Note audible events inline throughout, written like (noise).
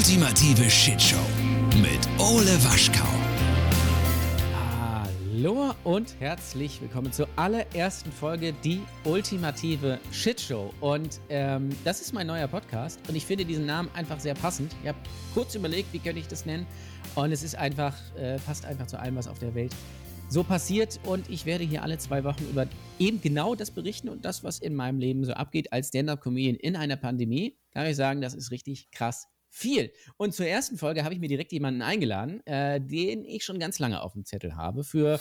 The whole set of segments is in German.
ultimative Shitshow mit Ole Waschkau. Hallo und herzlich willkommen zur allerersten Folge Die ultimative Shitshow. Und ähm, das ist mein neuer Podcast und ich finde diesen Namen einfach sehr passend. Ich habe kurz überlegt, wie könnte ich das nennen und es ist einfach, äh, passt einfach zu allem, was auf der Welt so passiert und ich werde hier alle zwei Wochen über eben genau das berichten und das, was in meinem Leben so abgeht als Stand-Up-Comedian in einer Pandemie. Kann ich sagen, das ist richtig krass viel. Und zur ersten Folge habe ich mir direkt jemanden eingeladen, äh, den ich schon ganz lange auf dem Zettel habe für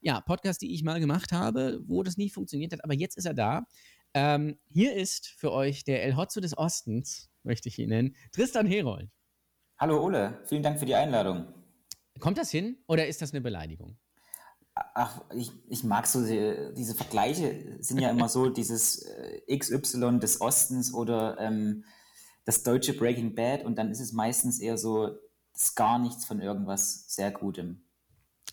ja, Podcasts, die ich mal gemacht habe, wo das nie funktioniert hat. Aber jetzt ist er da. Ähm, hier ist für euch der El Hotzo des Ostens, möchte ich ihn nennen, Tristan Herold. Hallo Ole, vielen Dank für die Einladung. Kommt das hin oder ist das eine Beleidigung? Ach, ich, ich mag so die, diese Vergleiche, sind ja immer so dieses äh, XY des Ostens oder ähm, das deutsche Breaking Bad und dann ist es meistens eher so, das gar nichts von irgendwas sehr Gutem.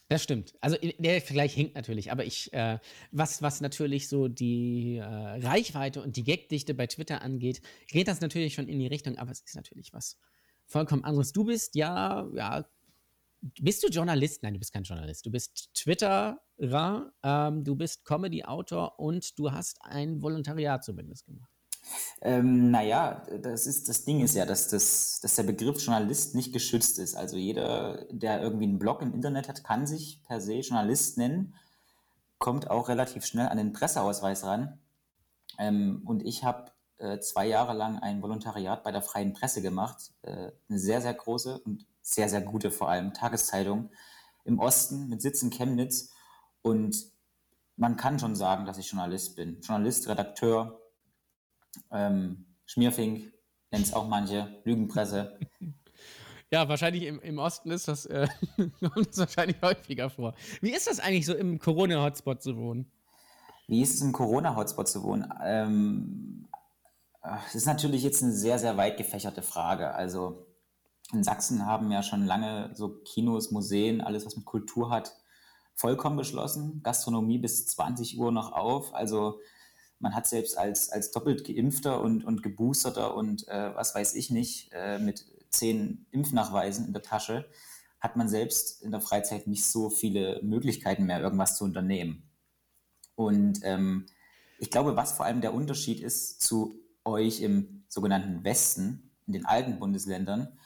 Das stimmt. Also der Vergleich hinkt natürlich, aber ich, äh, was, was natürlich so die äh, Reichweite und die Gagdichte bei Twitter angeht, geht das natürlich schon in die Richtung, aber es ist natürlich was vollkommen anderes. Du bist ja, ja, bist du Journalist? Nein, du bist kein Journalist. Du bist Twitterer, ähm, du bist Comedy-Autor und du hast ein Volontariat zumindest gemacht. Ähm, naja, das, ist, das Ding ist ja, dass, das, dass der Begriff Journalist nicht geschützt ist. Also jeder, der irgendwie einen Blog im Internet hat, kann sich per se Journalist nennen, kommt auch relativ schnell an den Presseausweis ran. Ähm, und ich habe äh, zwei Jahre lang ein Volontariat bei der Freien Presse gemacht. Äh, eine sehr, sehr große und sehr, sehr gute vor allem Tageszeitung im Osten mit Sitz in Chemnitz. Und man kann schon sagen, dass ich Journalist bin. Journalist, Redakteur, ähm, Schmierfink, nennen es auch manche, Lügenpresse. (laughs) Ja, wahrscheinlich im, im Osten ist das, äh, (laughs) kommt das wahrscheinlich häufiger vor. Wie ist das eigentlich so im Corona-Hotspot zu wohnen? Wie ist es im Corona-Hotspot zu wohnen? Ähm, das ist natürlich jetzt eine sehr, sehr weit gefächerte Frage. Also in Sachsen haben ja schon lange so Kinos, Museen, alles, was mit Kultur hat, vollkommen geschlossen. Gastronomie bis 20 Uhr noch auf. Also man hat selbst als, als doppelt geimpfter und, und geboosterter und äh, was weiß ich nicht, äh, mit zehn Impfnachweisen in der Tasche, hat man selbst in der Freizeit nicht so viele Möglichkeiten mehr, irgendwas zu unternehmen. Und ähm, ich glaube, was vor allem der Unterschied ist zu euch im sogenannten Westen, in den alten Bundesländern,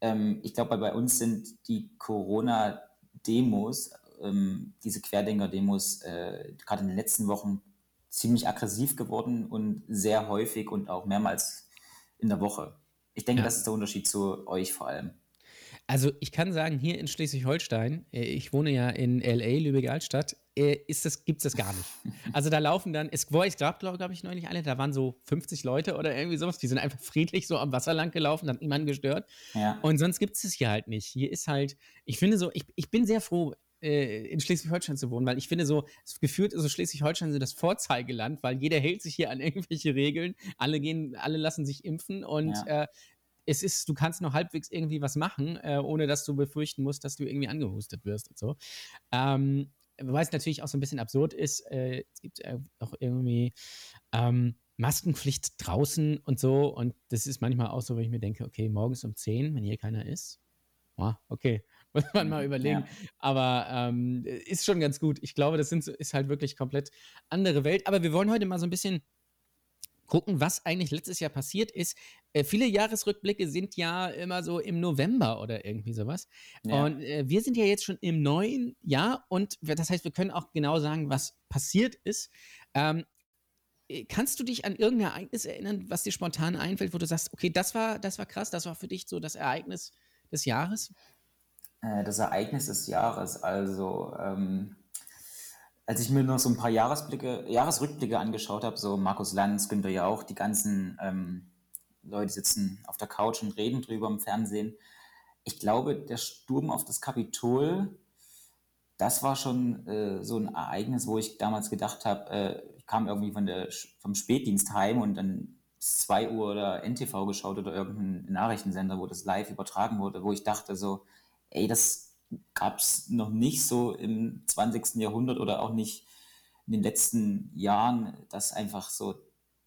ähm, ich glaube, bei uns sind die Corona-Demos, ähm, diese Querdenker-Demos, äh, gerade in den letzten Wochen ziemlich aggressiv geworden und sehr häufig und auch mehrmals in der Woche. Ich denke, ja. das ist der Unterschied zu euch vor allem. Also ich kann sagen, hier in Schleswig-Holstein, äh, ich wohne ja in L.A., Lübeck-Altstadt, äh, gibt es das gar nicht. (laughs) Also da laufen dann, es Voice gab, glaube ich, neulich alle, da waren so 50 Leute oder irgendwie sowas, die sind einfach friedlich so am Wasser lang gelaufen, hat niemanden gestört. Ja. Und sonst gibt es es hier halt nicht. Hier ist halt, ich finde so, ich, ich bin sehr froh, äh, in Schleswig-Holstein zu wohnen, weil ich finde so, gefühlt ist so Schleswig-Holstein so das Vorzeigeland, weil jeder (laughs) hält sich hier an irgendwelche Regeln, alle gehen, alle lassen sich impfen und ja. äh, es ist, du kannst noch halbwegs irgendwie was machen, äh, ohne dass du befürchten musst, dass du irgendwie angehustet wirst und so. Ähm, weil es natürlich auch so ein bisschen absurd ist, äh, es gibt auch irgendwie ähm, Maskenpflicht draußen und so und das ist manchmal auch so, wenn ich mir denke, okay, morgens um 10, wenn hier keiner ist, okay, muss man mal überlegen. Ja. Aber ähm, ist schon ganz gut. Ich glaube, das sind, ist halt wirklich komplett andere Welt. Aber wir wollen heute mal so ein bisschen gucken, was eigentlich letztes Jahr passiert ist. Äh, viele Jahresrückblicke sind ja immer so im November oder irgendwie sowas. Ja. Und äh, wir sind ja jetzt schon im neuen Jahr und das heißt, wir können auch genau sagen, was passiert ist. Ähm, äh, kannst du dich an irgendein Ereignis erinnern, was dir spontan einfällt, wo du sagst, okay, das war, das war krass, das war für dich so das Ereignis des Jahres? Äh, das Ereignis des Jahres. Also, ähm, als ich mir noch so ein paar Jahresblicke, Jahresrückblicke angeschaut habe, so Markus Lanz, Günther ja auch, die ganzen ähm, Leute sitzen auf der Couch und reden drüber im Fernsehen. Ich glaube, der Sturm auf das Kapitol, das war schon äh, so ein Ereignis, wo ich damals gedacht habe, äh, ich kam irgendwie von der, vom Spätdienst heim und dann bis 2 Uhr oder NTV geschaut oder irgendein Nachrichtensender, wo das live übertragen wurde, wo ich dachte so, ey, das gab es noch nicht so im 20. Jahrhundert oder auch nicht in den letzten Jahren, dass einfach so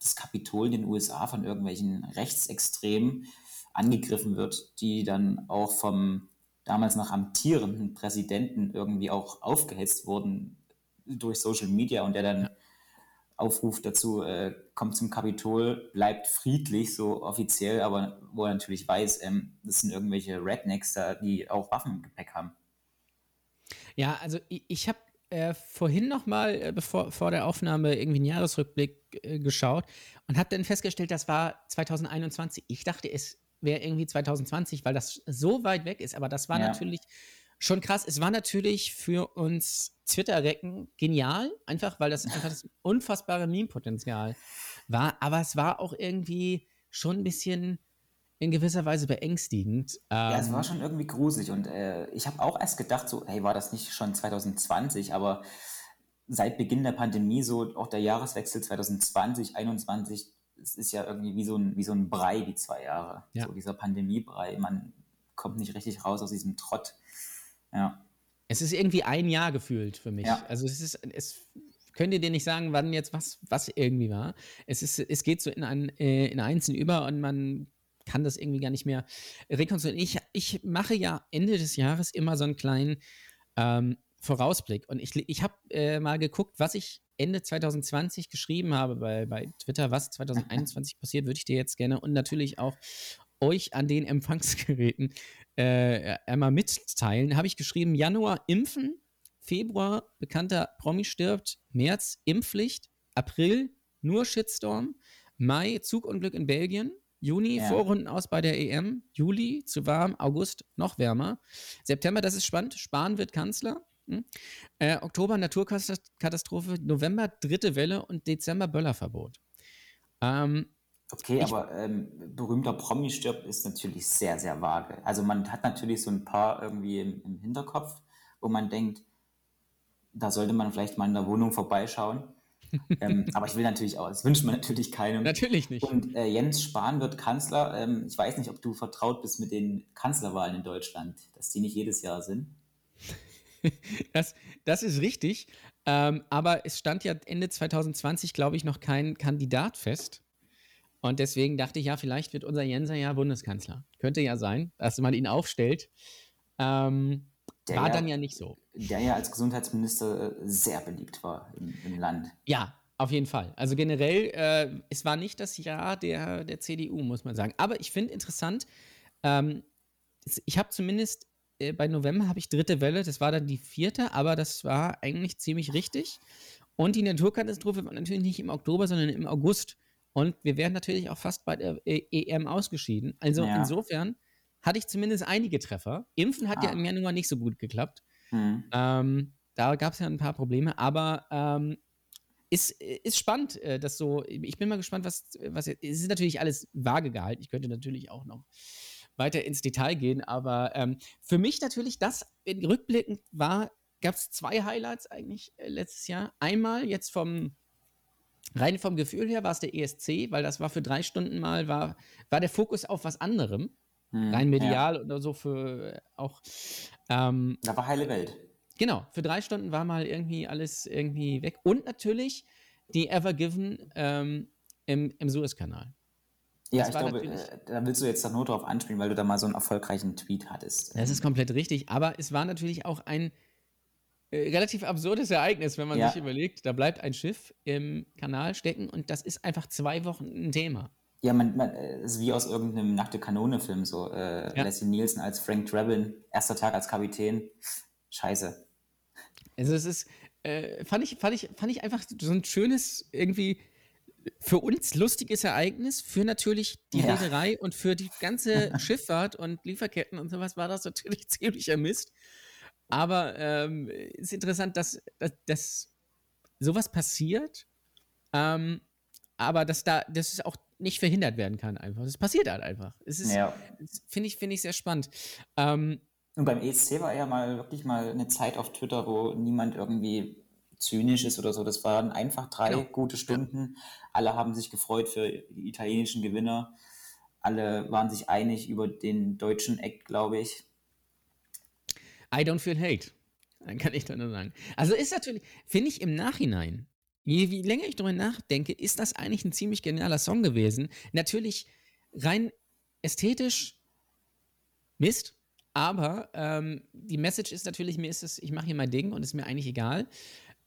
das Kapitol in den USA von irgendwelchen Rechtsextremen angegriffen wird, die dann auch vom damals noch amtierenden Präsidenten irgendwie auch aufgehetzt wurden durch Social Media und der dann aufruft dazu, äh, kommt zum Kapitol, bleibt friedlich, so offiziell, aber wo er natürlich weiß, ähm, das sind irgendwelche Rednecks da, die auch Waffen im Gepäck haben. Ja, also ich, ich habe äh, vorhin noch mal äh, bevor, vor der Aufnahme irgendwie einen Jahresrückblick äh, geschaut und habe dann festgestellt, das war 2021. Ich dachte, es wäre irgendwie 2020, weil das so weit weg ist, aber das war ja. natürlich schon krass. Es war natürlich für uns Twitter-Recken genial, einfach weil das einfach das unfassbare Meme-Potenzial war, aber es war auch irgendwie schon ein bisschen in gewisser Weise beängstigend. Ja, es war ähm, schon irgendwie gruselig und äh, ich habe auch erst gedacht, so, hey, war das nicht schon 2020, aber seit Beginn der Pandemie, so auch der Jahreswechsel 2020, 2021, es ist ja irgendwie wie so ein, wie so ein Brei, die zwei Jahre. Ja. So dieser Pandemiebrei, man kommt nicht richtig raus aus diesem Trott. Ja. Es ist irgendwie ein Jahr gefühlt für mich. Ja. Also es ist, es könnt ihr dir nicht sagen, wann jetzt was, was irgendwie war. Es ist, es geht so in ein, äh, in Einzelnen über und man kann das irgendwie gar nicht mehr rekonstruieren. Ich, ich mache ja Ende des Jahres immer so einen kleinen ähm, Vorausblick. Und ich, ich habe äh, mal geguckt, was ich Ende 2020 geschrieben habe bei, bei Twitter, was 2021 (laughs) passiert, würde ich dir jetzt gerne und natürlich auch euch an den Empfangsgeräten äh, einmal mitteilen. Habe ich geschrieben, Januar impfen, Februar bekannter Promi stirbt, März Impfpflicht, April nur Shitstorm, Mai Zugunglück in Belgien, Juni ja. Vorrunden aus bei der EM, Juli zu warm, August noch wärmer, September, das ist spannend, Spahn wird Kanzler, hm? Äh, Oktober Naturkatastrophe, November dritte Welle und Dezember Böllerverbot. Ähm, okay, ich, aber ähm, berühmter Promi stirbt ist natürlich sehr, sehr vage. Also man hat natürlich so ein paar irgendwie im, im Hinterkopf, wo man denkt, da sollte man vielleicht mal in der Wohnung vorbeischauen. (laughs) ähm, aber ich will natürlich auch, das wünscht man natürlich keinem. Natürlich nicht. Und äh, Jens Spahn wird Kanzler. Ähm, ich weiß nicht, ob du vertraut bist mit den Kanzlerwahlen in Deutschland, dass die nicht jedes Jahr sind. (laughs) das, das ist richtig. Ähm, aber es stand ja Ende 2020, glaube ich, noch kein Kandidat fest. Und deswegen dachte ich, ja, vielleicht wird unser Jenser ja Bundeskanzler. Könnte ja sein, dass man ihn aufstellt. Ähm, war ja, dann ja nicht so. Der ja als Gesundheitsminister äh, sehr beliebt war im, im Land. Ja, auf jeden Fall. Also generell, äh, es war nicht das Jahr der, der CDU, muss man sagen. Aber ich finde interessant, ähm, ich habe zumindest äh, bei November habe ich dritte Welle, das war dann die vierte, aber das war eigentlich ziemlich richtig. Und die Naturkatastrophe war natürlich nicht im Oktober, sondern im August. Und wir wären natürlich auch fast bei der EM ausgeschieden. Also ja. insofern hatte ich zumindest einige Treffer. Impfen hat ah. ja im Januar nicht so gut geklappt. Hm. Ähm, da gab es ja ein paar Probleme, aber ähm, ist, ist spannend, äh, dass so, ich bin mal gespannt, was, was, es ist natürlich alles vage gehalten. Ich könnte natürlich auch noch weiter ins Detail gehen. Aber ähm, für mich natürlich, das rückblickend war, gab es zwei Highlights eigentlich äh, letztes Jahr. Einmal jetzt vom rein vom Gefühl her war es der ESC, weil das war für drei Stunden mal, war, war der Fokus auf was anderem. Hm, rein medial ja. oder so für äh, auch. Ähm, da war heile Welt. Genau, für drei Stunden war mal irgendwie alles irgendwie weg. Und natürlich die Ever Given ähm, im, im Suezkanal. Ja, ich glaube, äh, da willst du jetzt nur drauf anspielen, weil du da mal so einen erfolgreichen Tweet hattest. Das ist komplett richtig, aber es war natürlich auch ein relativ absurdes Ereignis, wenn man ja. sich überlegt, da bleibt ein Schiff im Kanal stecken und das ist einfach zwei Wochen ein Thema. Ja, man, man äh, ist wie aus irgendeinem Nackte Kanone-Film so. Äh, ja. Leslie Nielsen als Frank Drabin, erster Tag als Kapitän. Scheiße. Also es ist, äh, fand, ich, fand, ich, fand ich einfach so ein schönes, irgendwie für uns lustiges Ereignis, für natürlich die ja. Reederei und für die ganze (laughs) Schifffahrt und Lieferketten und sowas war das natürlich (laughs) ziemlicher Mist. Aber ähm, es ist interessant, dass, dass, dass sowas passiert, ähm, aber dass da, dass es auch nicht verhindert werden kann einfach. Es passiert halt einfach. Es ist, ja. finde ich, finde ich sehr spannend. Ähm, und beim ESC war ja mal wirklich mal eine Zeit auf Twitter, wo niemand irgendwie zynisch ist oder so. Das waren einfach drei genau. gute Stunden. Alle haben sich gefreut für die italienischen Gewinner. Alle waren sich einig über den deutschen Act, glaube ich. I don't feel hate. Dann kann ich da nur sagen. Also ist natürlich, finde ich im Nachhinein, je, je länger ich darüber nachdenke, ist das eigentlich ein ziemlich genialer Song gewesen. Natürlich rein ästhetisch Mist, aber ähm, die Message ist natürlich, mir ist es, ich mache hier mein Ding und ist mir eigentlich egal.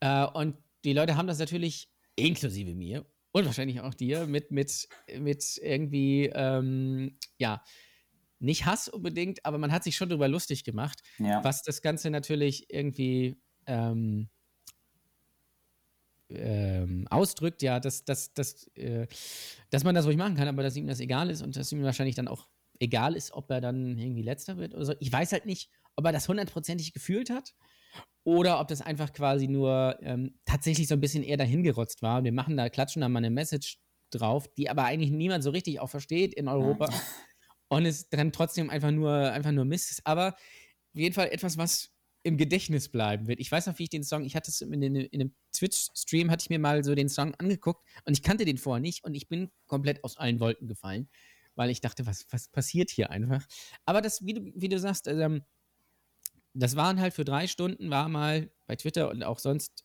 Äh, und die Leute haben das natürlich, inklusive mir und wahrscheinlich auch dir, mit, mit, mit irgendwie, ähm, ja, nicht Hass unbedingt, aber man hat sich schon darüber lustig gemacht, Ja. was das Ganze natürlich irgendwie ähm, ähm, ausdrückt, ja, dass, dass, dass, äh, dass man das ruhig machen kann, aber dass ihm das egal ist und dass ihm wahrscheinlich dann auch egal ist, ob er dann irgendwie letzter wird oder so. Ich weiß halt nicht, ob er das hundertprozentig gefühlt hat oder ob das einfach quasi nur ähm, tatsächlich so ein bisschen eher dahingerotzt war. Wir machen da, klatschen da mal eine Message drauf, die aber eigentlich niemand so richtig auch versteht in Europa (laughs) und es dann trotzdem einfach nur, einfach nur Mist ist. Aber auf jeden Fall etwas, was im Gedächtnis bleiben wird. Ich weiß noch, wie ich den Song, ich hatte es in, in, in einem Twitch-Stream, hatte ich mir mal so den Song angeguckt und ich kannte den vorher nicht und ich bin komplett aus allen Wolken gefallen, weil ich dachte, was, was passiert hier einfach? Aber das, wie du, wie du sagst, ähm, das waren halt für drei Stunden, war mal bei Twitter und auch sonst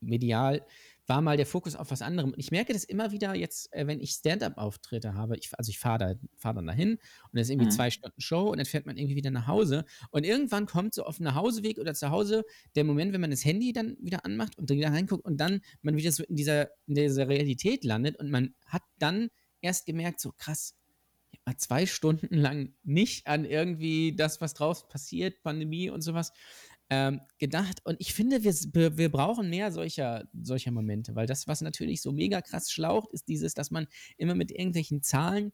medial, war mal der Fokus auf was anderem. Und ich merke das immer wieder jetzt, äh, wenn ich Stand-up-Auftritte habe. Ich, also ich fahre da, fahr dann dahin und das ist irgendwie Mhm. zwei Stunden Show und dann fährt man irgendwie wieder nach Hause. Und irgendwann kommt so auf dem Nachhauseweg oder zu Hause der Moment, wenn man das Handy dann wieder anmacht und wieder reinguckt und dann man wieder so in dieser, in dieser Realität landet und man hat dann erst gemerkt, so krass, ich hab mal zwei Stunden lang nicht an irgendwie das, was draußen passiert, Pandemie und sowas, ähm, gedacht. Und ich finde, wir, wir, brauchen mehr solcher, solcher Momente, weil das, was natürlich so mega krass schlaucht, ist dieses, dass man immer mit irgendwelchen Zahlen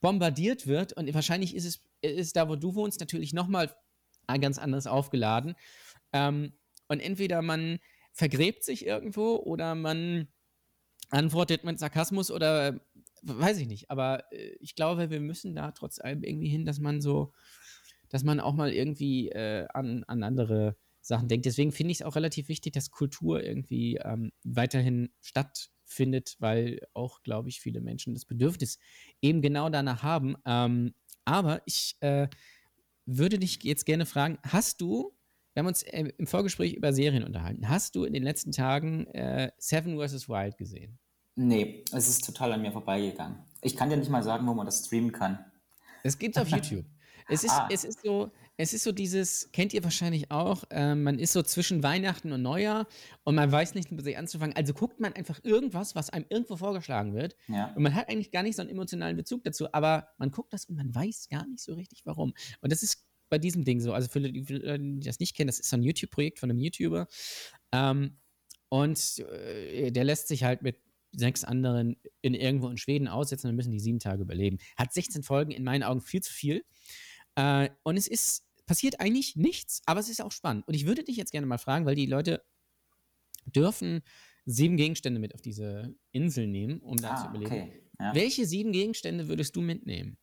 bombardiert wird. Und wahrscheinlich ist es ist da, wo du wohnst, natürlich nochmal ganz anders aufgeladen. Ähm, und entweder man vergräbt sich irgendwo oder man antwortet mit Sarkasmus oder äh, weiß ich nicht. Aber äh, ich glaube, wir müssen da trotz allem irgendwie hin, dass man so, dass man auch mal irgendwie äh, an, an andere Sachen denkt. Deswegen finde ich es auch relativ wichtig, dass Kultur irgendwie ähm, weiterhin stattfindet, weil auch, glaube ich, viele Menschen das Bedürfnis eben genau danach haben. Ähm, aber ich äh, würde dich jetzt gerne fragen, hast du, wir haben uns äh, im Vorgespräch über Serien unterhalten, hast du in den letzten Tagen äh, Seven vs. Wild gesehen? Nee, es ist total an mir vorbeigegangen. Ich kann dir nicht mal sagen, wo man das streamen kann. Es gibt's auf (laughs) YouTube. Es ist, Ah. es ist so, es ist so dieses, kennt ihr wahrscheinlich auch, ähm, man ist so zwischen Weihnachten und Neujahr und man weiß nicht, mit sich anzufangen. Also guckt man einfach irgendwas, was einem irgendwo vorgeschlagen wird. Ja. Und man hat eigentlich gar nicht so einen emotionalen Bezug dazu, aber man guckt das und man weiß gar nicht so richtig, warum. Und das ist bei diesem Ding so. Also für die, für die das nicht kennen, das ist so ein YouTube-Projekt von einem YouTuber. Ähm, und äh, der lässt sich halt mit sechs anderen in irgendwo in Schweden aussetzen, dann müssen die sieben Tage überleben. Hat 16 Folgen, in meinen Augen viel zu viel. Äh, und es ist, passiert eigentlich nichts, aber es ist auch spannend. Und ich würde dich jetzt gerne mal fragen, weil die Leute dürfen sieben Gegenstände mit auf diese Insel nehmen, um da zu Ah, überleben. okay. Ja. Welche sieben Gegenstände würdest du mitnehmen?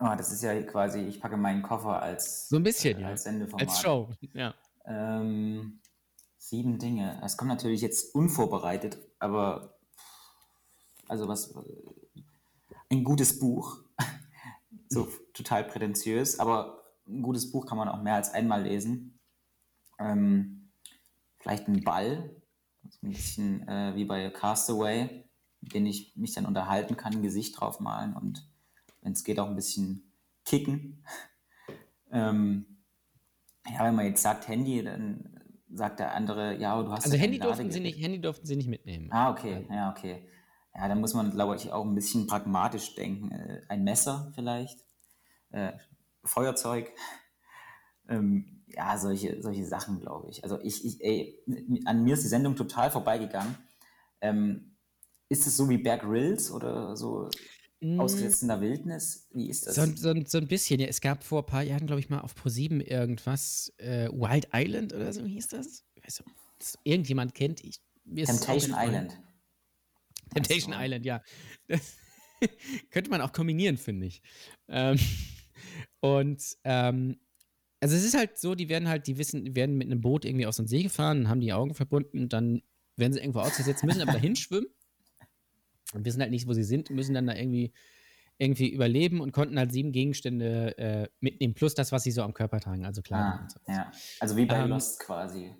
Oh, das ist ja quasi, ich packe meinen Koffer als, So ein bisschen, äh, ja. als Sendeformat. Als Show, ja. Ähm, sieben Dinge. Es kommt natürlich jetzt unvorbereitet, aber also was ein gutes Buch. So total prätentiös, aber ein gutes Buch kann man auch mehr als einmal lesen. Ähm, vielleicht ein Ball, so ein bisschen äh, wie bei Castaway, mit dem ich mich dann unterhalten kann, ein Gesicht drauf malen und wenn es geht auch ein bisschen kicken. (laughs) ähm, ja, wenn man jetzt sagt Handy, dann sagt der andere, ja, du hast Also Handy durften, sie nicht, Handy durften sie nicht mitnehmen. Ah, okay, ja, okay. Ja, da muss man, glaube ich, auch ein bisschen pragmatisch denken. Äh, ein Messer vielleicht, äh, Feuerzeug. (laughs) Ähm, ja, solche, solche Sachen, glaube ich. Also ich, ich ey, an mir ist die Sendung total vorbeigegangen. Ähm, ist es so wie Bear Grylls oder so ausgesetzt in der Wildnis? Wie ist das? So, so, so ein bisschen, ja. Es gab vor ein paar Jahren, glaube ich, mal auf Pro7 irgendwas, äh, Wild Island oder so hieß das. Ich weiß nicht, irgendjemand kennt. Ich, Temptation. Island. Temptation so. Island, ja. Das (laughs) könnte man auch kombinieren, finde ich. Ähm, (laughs) und ähm, also es ist halt so, die werden halt, die wissen, die werden mit einem Boot irgendwie aus dem See gefahren, haben die Augen verbunden und dann werden sie irgendwo ausgesetzt, müssen aber (laughs) dahin schwimmen und wissen halt nicht, wo sie sind, müssen dann da irgendwie irgendwie überleben und konnten halt sieben Gegenstände äh, mitnehmen, plus das, was sie so am Körper tragen, also Kleidung Ah, und so. ja. Also wie bei Ähm, Lost quasi.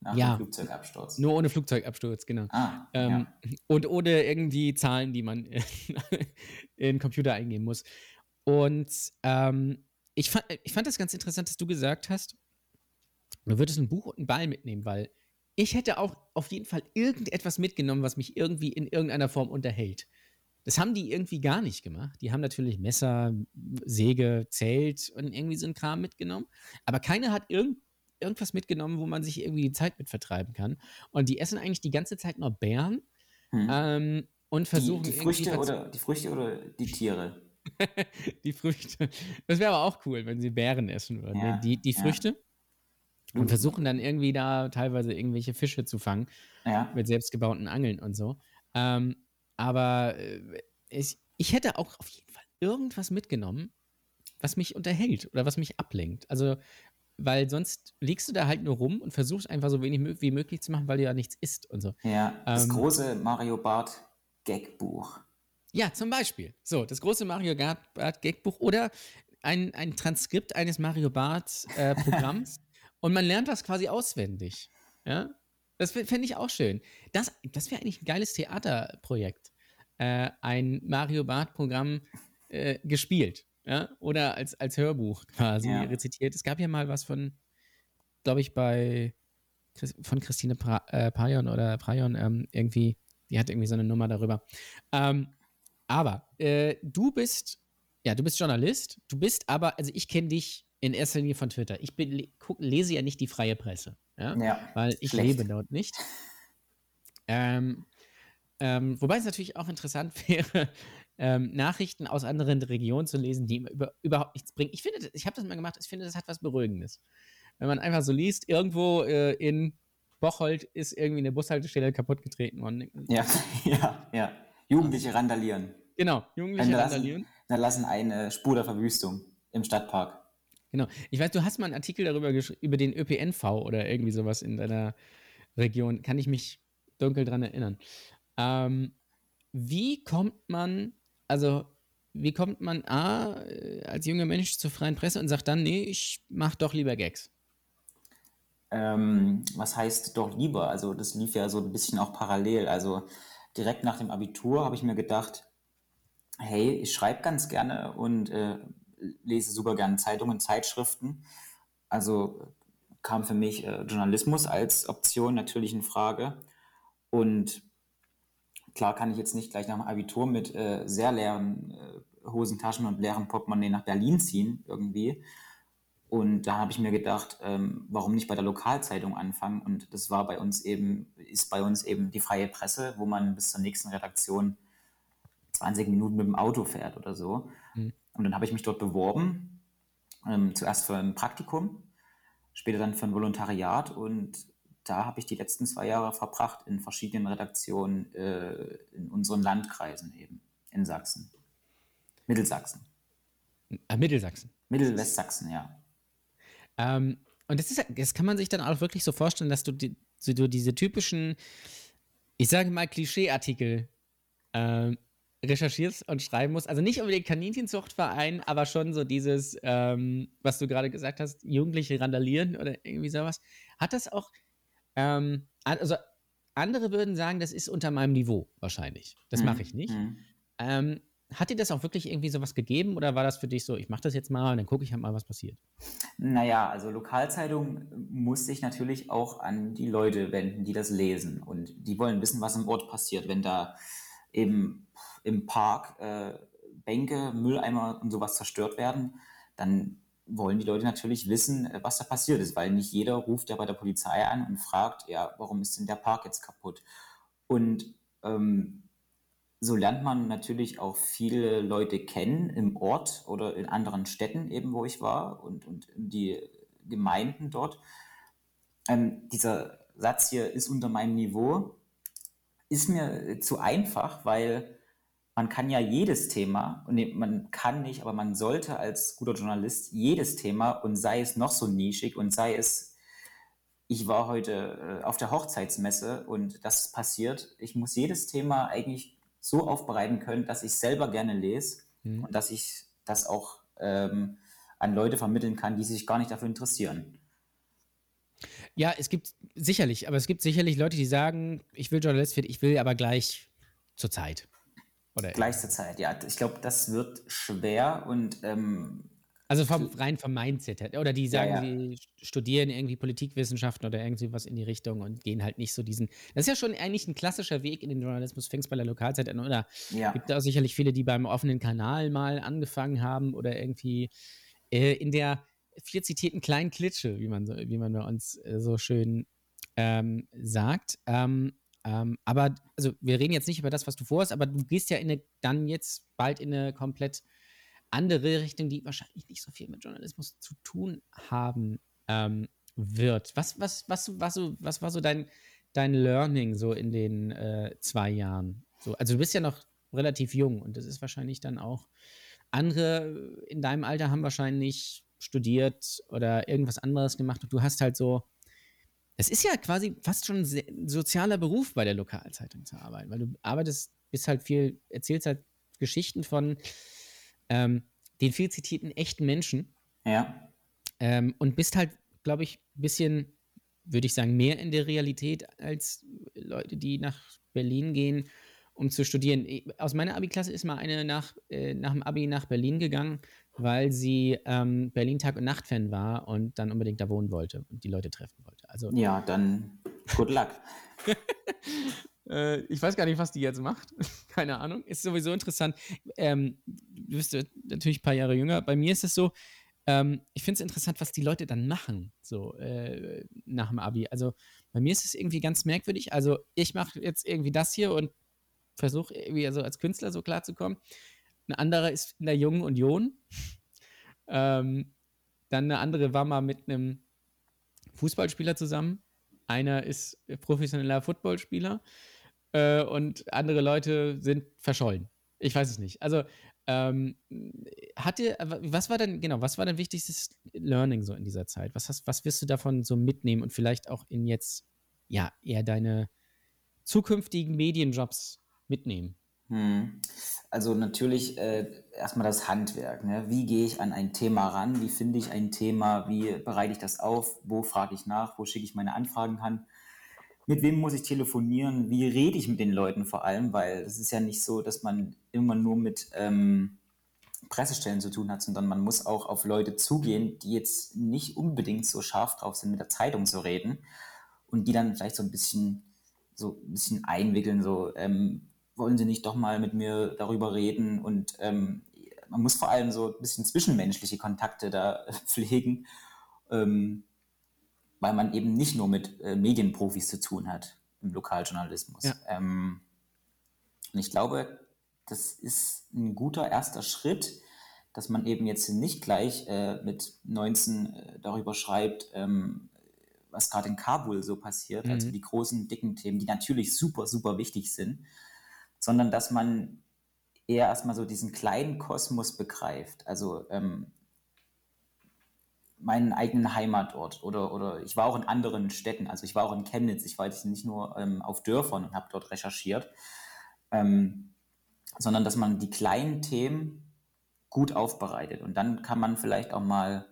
Nach ja. dem Flugzeugabsturz. Nur ohne Flugzeugabsturz, genau. ah, Ähm, ja. Und ohne irgendwie Zahlen, die man in, (laughs) in den Computer eingeben muss. Und ähm, ich, fand, ich fand das ganz interessant, dass du gesagt hast, du würdest ein Buch und einen Ball mitnehmen, weil ich hätte auch auf jeden Fall irgendetwas mitgenommen, was mich irgendwie in irgendeiner Form unterhält. Das haben die irgendwie gar nicht gemacht. Die haben natürlich Messer, Säge, Zelt und irgendwie so ein Kram mitgenommen. Aber keiner hat irgend, irgendwas mitgenommen, wo man sich irgendwie die Zeit mit vertreiben kann. Und die essen eigentlich die ganze Zeit nur Beeren hm. ähm, und versuchen. Die, die Früchte oder die Früchte oder die Tiere? (laughs) die Früchte. Das wäre aber auch cool, wenn sie Beeren essen würden. Ja, die, die Früchte. Ja. Und versuchen dann irgendwie da teilweise irgendwelche Fische zu fangen. Ja. Mit selbstgebauten Angeln und so. Ähm, aber äh, ich, ich hätte auch auf jeden Fall irgendwas mitgenommen, was mich unterhält oder was mich ablenkt. Also, weil sonst liegst du da halt nur rum und versuchst einfach so wenig wie möglich zu machen, weil du ja nichts isst und so. Ja, das ähm, große Mario Bart Gagbuch. Ja, zum Beispiel. So, das große Mario Bart Gagbuch oder ein, ein Transkript eines Mario Bart äh, (laughs) Programms und man lernt das quasi auswendig. Ja, das fände ich auch schön. Das, das wäre eigentlich ein geiles Theaterprojekt. Äh, ein Mario Bart Programm äh, gespielt. Ja? Oder als, als Hörbuch quasi ja. rezitiert. Es gab ja mal was von, glaube ich, bei von Christine pra, äh, Pajon oder Prajon ähm, irgendwie, die hat irgendwie so eine Nummer darüber. Ähm, aber äh, du bist, ja, du bist Journalist, du bist aber, also ich kenne dich in erster Linie von Twitter. Ich bin, guck, lese ja nicht die freie Presse, ja, ja weil ich schlecht. lebe dort nicht. (laughs) Ähm, ähm, wobei es natürlich auch interessant (laughs) wäre, ähm, Nachrichten aus anderen Regionen zu lesen, die über, überhaupt nichts bringen. Ich finde, ich habe das mal gemacht, ich finde, das hat was Beruhigendes. Wenn man einfach so liest, irgendwo äh, in Bocholt ist irgendwie eine Bushaltestelle kaputtgetreten worden. Ja, (laughs) ja, ja. Jugendliche randalieren. Genau, Jugendliche hinterlassen, randalieren. Hinterlassen eine Spur der Verwüstung im Stadtpark. Genau. Ich weiß, du hast mal einen Artikel darüber geschrieben, über den ÖPNV oder irgendwie sowas in deiner Region. Kann ich mich dunkel dran erinnern. Ähm, wie kommt man, also wie kommt man A, als junger Mensch zur freien Presse und sagt dann, nee, ich mach doch lieber Gags? Ähm, was heißt doch lieber? Also das lief ja so ein bisschen auch parallel. Also direkt nach dem Abitur habe ich mir gedacht, hey, ich schreibe ganz gerne und äh, lese super gerne Zeitungen, Zeitschriften. Also kam für mich äh, Journalismus als Option natürlich in Frage. Und klar kann ich jetzt nicht gleich nach dem Abitur mit äh, sehr leeren äh, Hosentaschen und leeren Portemonnaie nach Berlin ziehen irgendwie. Und da habe ich mir gedacht, ähm, warum nicht bei der Lokalzeitung anfangen? Und das war bei uns eben, ist bei uns eben die freie Presse, wo man bis zur nächsten Redaktion 20 Minuten mit dem Auto fährt oder so. Mhm. Und dann habe ich mich dort beworben, ähm, zuerst für ein Praktikum, später dann für ein Volontariat und da habe ich die letzten zwei Jahre verbracht in verschiedenen Redaktionen äh, in unseren Landkreisen eben, in Sachsen. Mittelsachsen. Äh, Mittelsachsen. Mittelwestsachsen, ja. Ähm, und das, ist, das kann man sich dann auch wirklich so vorstellen, dass du, die, so, du diese typischen, ich sage mal, Klischeeartikel ähm, recherchierst und schreiben musst. Also nicht unbedingt Kaninchenzuchtverein, aber schon so dieses, ähm, was du gerade gesagt hast, Jugendliche randalieren oder irgendwie sowas. Hat das auch, ähm, also andere würden sagen, das ist unter meinem Niveau wahrscheinlich. Das mhm. mache ich nicht. Mhm. Ähm, hat dir das auch wirklich irgendwie sowas gegeben oder war das für dich so, ich mache das jetzt mal und dann gucke ich halt mal, was passiert? Naja, also Lokalzeitung muss sich natürlich auch an die Leute wenden, die das lesen und die wollen wissen, was im Ort passiert, wenn da eben im Park äh, Bänke, Mülleimer und sowas zerstört werden, dann wollen die Leute natürlich wissen, äh, was da passiert ist, weil nicht jeder ruft ja bei der Polizei an und fragt, ja, warum ist denn der Park jetzt kaputt? Und ähm, so lernt man natürlich auch viele Leute kennen im Ort oder in anderen Städten eben, wo ich war und, und die Gemeinden dort. Ähm, dieser Satz hier ist unter meinem Niveau, ist mir zu einfach, weil man kann ja jedes Thema, nee, man kann nicht, aber man sollte als guter Journalist jedes Thema und sei es noch so nischig und sei es, ich war heute äh, auf der Hochzeitsmesse und das ist passiert, ich muss jedes Thema eigentlich so aufbereiten können, dass ich selber gerne lese mhm. und dass ich das auch ähm, an Leute vermitteln kann, die sich gar nicht dafür interessieren. Ja, es gibt sicherlich, aber es gibt sicherlich Leute, die sagen, ich will Journalist werden, ich will aber gleich zur Zeit. Oder Gleichste Zeit, ja. Ich glaube, das wird schwer und ähm, also vom, rein vom Mindset her. Oder die sagen, ja. sie studieren irgendwie Politikwissenschaften oder irgendwie was in die Richtung und gehen halt nicht so diesen. Das ist ja schon eigentlich ein klassischer Weg in den Journalismus, fängst bei der Lokalzeit an. Oder ja. gibt auch sicherlich viele, die beim offenen Kanal mal angefangen haben oder irgendwie äh, in der vier zitierten kleinen Klitsche, wie man, so, wie man bei uns äh, so schön ähm, sagt. Ähm, ähm, aber, also wir reden jetzt nicht über das, was du vorhast, aber du gehst ja in eine, dann jetzt bald in eine komplett andere Richtung, die wahrscheinlich nicht so viel mit Journalismus zu tun haben ähm, wird. Was, was, was, was, was, was war so dein, dein Learning so in den äh, zwei Jahren? So, also du bist ja noch relativ jung und das ist wahrscheinlich dann auch andere in deinem Alter haben wahrscheinlich studiert oder irgendwas anderes gemacht und du hast halt so es ist ja quasi fast schon ein sozialer Beruf bei der Lokalzeitung zu arbeiten, weil du arbeitest, bist halt viel, erzählst halt Geschichten von ähm, den viel zitierten echten Menschen. Ja. Ähm, und bist halt, glaube ich, ein bisschen, würde ich sagen, mehr in der Realität als Leute, die nach Berlin gehen, um zu studieren. Aus meiner Abi-Klasse ist mal eine nach, äh, nach dem Abi nach Berlin gegangen, weil sie ähm, Berlin Tag- und Nacht-Fan war und dann unbedingt da wohnen wollte und die Leute treffen wollte. Also, ja, dann good luck. (laughs) Äh, ich weiß gar nicht, was die jetzt macht. (laughs) Keine Ahnung. Ist sowieso interessant. Ähm, du bist natürlich ein paar Jahre jünger. Bei mir ist es so, ähm, ich finde es interessant, was die Leute dann machen, so äh, nach dem Abi. Also bei mir ist es irgendwie ganz merkwürdig. Also ich mache jetzt irgendwie das hier und versuche irgendwie also als Künstler so klarzukommen. Ein anderer ist in der Jungen Union. (laughs) ähm, dann eine andere war mal mit einem Fußballspieler zusammen. Einer ist professioneller Footballspieler äh, und andere Leute sind verschollen. Ich weiß es nicht. Also, ähm, hatte, was war denn, genau, was war dein wichtigstes Learning so in dieser Zeit? Was, hast, was wirst du davon so mitnehmen und vielleicht auch in jetzt, ja, eher deine zukünftigen Medienjobs mitnehmen? Hm. Also natürlich äh, erstmal das Handwerk. Ne? Wie gehe ich an ein Thema ran? Wie finde ich ein Thema? Wie bereite ich das auf? Wo frage ich nach? Wo schicke ich meine Anfragen an? mit wem muss ich telefonieren, wie rede ich mit den Leuten vor allem, weil es ist ja nicht so, dass man immer nur mit ähm, Pressestellen zu tun hat, sondern man muss auch auf Leute zugehen, die jetzt nicht unbedingt so scharf drauf sind, mit der Zeitung zu reden und die dann vielleicht so ein bisschen so ein bisschen einwickeln, so ähm, wollen sie nicht doch mal mit mir darüber reden und ähm, man muss vor allem so ein bisschen zwischenmenschliche Kontakte da (laughs) pflegen. Ähm, weil man eben nicht nur mit äh, Medienprofis zu tun hat im Lokaljournalismus. Ja. Ähm, und ich glaube, das ist ein guter erster Schritt, dass man eben jetzt nicht gleich äh, mit 19 äh, darüber schreibt, ähm, was gerade in Kabul so passiert, also mhm. also die großen, dicken Themen, die natürlich super, super wichtig sind, sondern dass man eher erstmal so diesen kleinen Kosmos begreift. Also ähm, meinen eigenen Heimatort oder, oder ich war auch in anderen Städten, also ich war auch in Chemnitz, ich war jetzt nicht nur ähm, auf Dörfern und habe dort recherchiert, ähm, sondern dass man die kleinen Themen gut aufbereitet und dann kann man vielleicht auch mal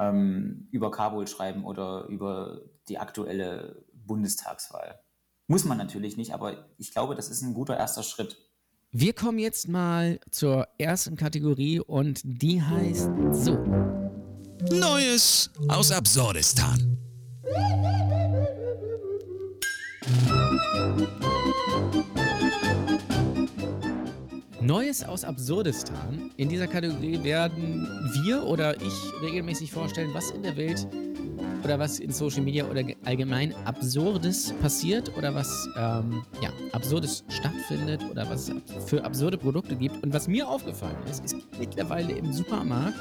ähm, über Kabul schreiben oder über die aktuelle Bundestagswahl. Muss man natürlich nicht, aber ich glaube, das ist ein guter erster Schritt. Wir kommen jetzt mal zur ersten Kategorie und die heißt so. Neues aus Absurdistan. Neues aus Absurdistan. In dieser Kategorie werden wir oder ich regelmäßig vorstellen, was in der Welt oder was in Social Media oder allgemein Absurdes passiert oder was ähm, ja, Absurdes stattfindet oder was es für absurde Produkte gibt. Und was mir aufgefallen ist, ist mittlerweile im Supermarkt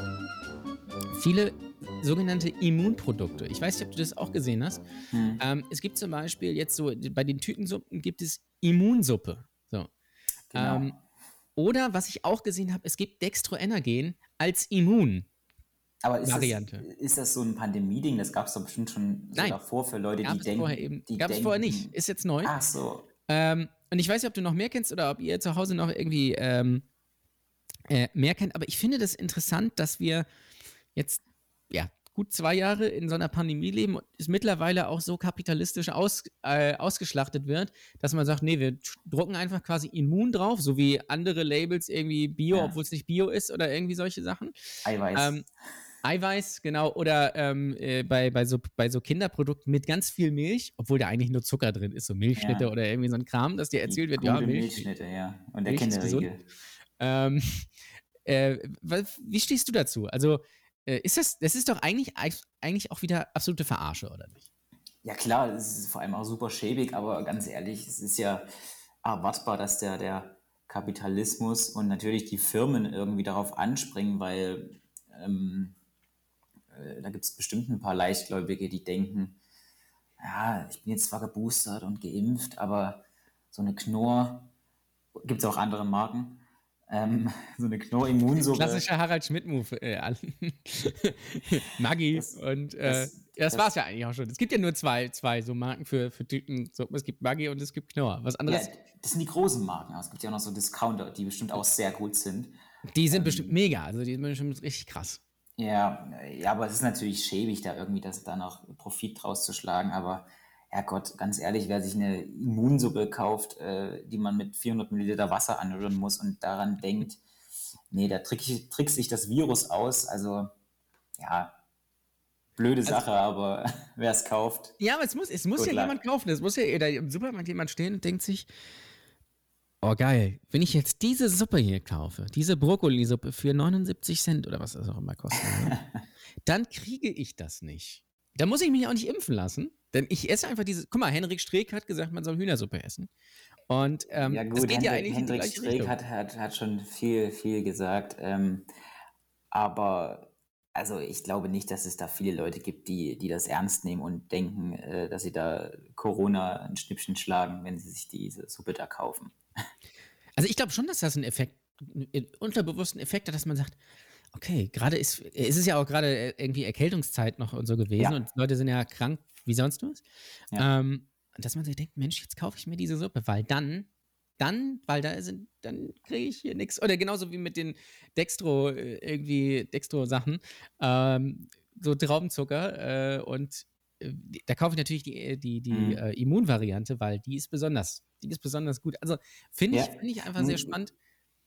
viele sogenannte Immunprodukte. Ich weiß nicht, ob du das auch gesehen hast. Hm. Ähm, es gibt zum Beispiel jetzt so, bei den Tütensuppen gibt es Immunsuppe. So. Genau. Ähm, oder was ich auch gesehen habe, es gibt Dextroenergen als Immun. Aber ist, Variante. Das, ist das so ein Pandemie-Ding? Das gab es doch bestimmt schon so davor für Leute, gab die denken. Vorher eben, gab es vorher nicht. Ist jetzt neu. Ach so. Ähm, und ich weiß nicht, ob du noch mehr kennst oder ob ihr zu Hause noch irgendwie ähm, äh, mehr kennt, aber ich finde das interessant, dass wir jetzt ja, gut zwei Jahre in so einer Pandemie leben und es mittlerweile auch so kapitalistisch aus, äh, ausgeschlachtet wird, dass man sagt, nee, wir drucken einfach quasi immun drauf, so wie andere Labels irgendwie Bio, Ja. obwohl es nicht Bio ist oder irgendwie solche Sachen. Eiweiß. Ähm, Eiweiß, genau, oder ähm, äh, bei, bei, so, bei so Kinderprodukten mit ganz viel Milch, obwohl da eigentlich nur Zucker drin ist, so Milchschnitte Ja. oder irgendwie so ein Kram, dass dir erzählt wird, ja, Milch. Milchschnitte, ja. Und der Milch. Kinderriegel. Ähm, (laughs) äh, wie stehst du dazu? Also, äh, ist das, das ist doch eigentlich, eigentlich auch wieder absolute Verarsche, oder nicht? Ja klar, es ist vor allem auch super schäbig, aber ganz ehrlich, es ist ja erwartbar, dass der, der Kapitalismus und natürlich die Firmen irgendwie darauf anspringen, weil ähm, äh, da gibt es bestimmt ein paar Leichtgläubige, die denken, ja, ich bin jetzt zwar geboostert und geimpft, aber so eine Knorr, gibt es auch andere Marken, ähm, (laughs) so eine Knorr-Immunsuppe. Klassischer Harald Schmidt-Move. Äh. (laughs) Maggi Das- und äh, das, das- das das- war es ja eigentlich auch schon. Es gibt ja nur zwei, zwei so Marken für, für Tüten. So, es gibt Maggi und es gibt Knorr. Was Ja, anderes, das sind die großen Marken, aber es gibt ja auch noch so Discounter, die bestimmt auch sehr gut sind. die sind bestimmt mega. Also die sind bestimmt richtig krass. Ja, ja, aber es ist natürlich schäbig, da irgendwie das da noch Profit draus zu schlagen. Aber Herrgott, ganz ehrlich, wer sich eine Immunsuppe kauft, äh, die man mit 400 Milliliter Wasser anrühren muss und daran denkt, nee, da trick ich, trickst sich das Virus aus. Also, ja, blöde Also Sache, aber (laughs) wer es kauft, Ja, aber es muss, es muss ja luck. jemand kaufen. Es muss ja da im Supermarkt jemand stehen und denkt sich, oh geil, wenn ich jetzt diese Suppe hier kaufe, diese Brokkolisuppe für 79 Cent oder was das auch immer kostet, ne, (laughs) dann kriege ich das nicht. Da muss ich mich auch nicht impfen lassen, denn ich esse einfach diese. Guck mal, Henrik Streeck hat gesagt, man soll Hühnersuppe essen. Und ähm, ja das gut, geht ja Hendrik, eigentlich gleiche Streeck hat, hat, hat schon viel, viel gesagt. Ähm, aber also ich glaube nicht, dass es da viele Leute gibt, die, die das ernst nehmen und denken, äh, dass sie da Corona ein Schnippchen schlagen, wenn sie sich diese Suppe da kaufen. (laughs) Also ich glaube schon, dass das einen Effekt, einen unterbewussten Effekt hat, dass man sagt, okay, gerade ist, es ist ja auch gerade irgendwie Erkältungszeit noch und so gewesen Ja. und Leute sind ja krank wie sonst was. Ja. Ähm, dass man sich denkt, Mensch, jetzt kaufe ich mir diese Suppe, weil dann, dann, weil da sind, dann kriege ich hier nichts. Oder genauso wie mit den Dextro, äh, irgendwie Dextro-Sachen, ähm, so Traubenzucker äh, und äh, da kaufe ich natürlich die, äh, die, die Mhm. äh, Immunvariante, weil die ist besonders, die ist besonders gut. Also finde ich, Ja. finde ich einfach sehr Mhm. spannend.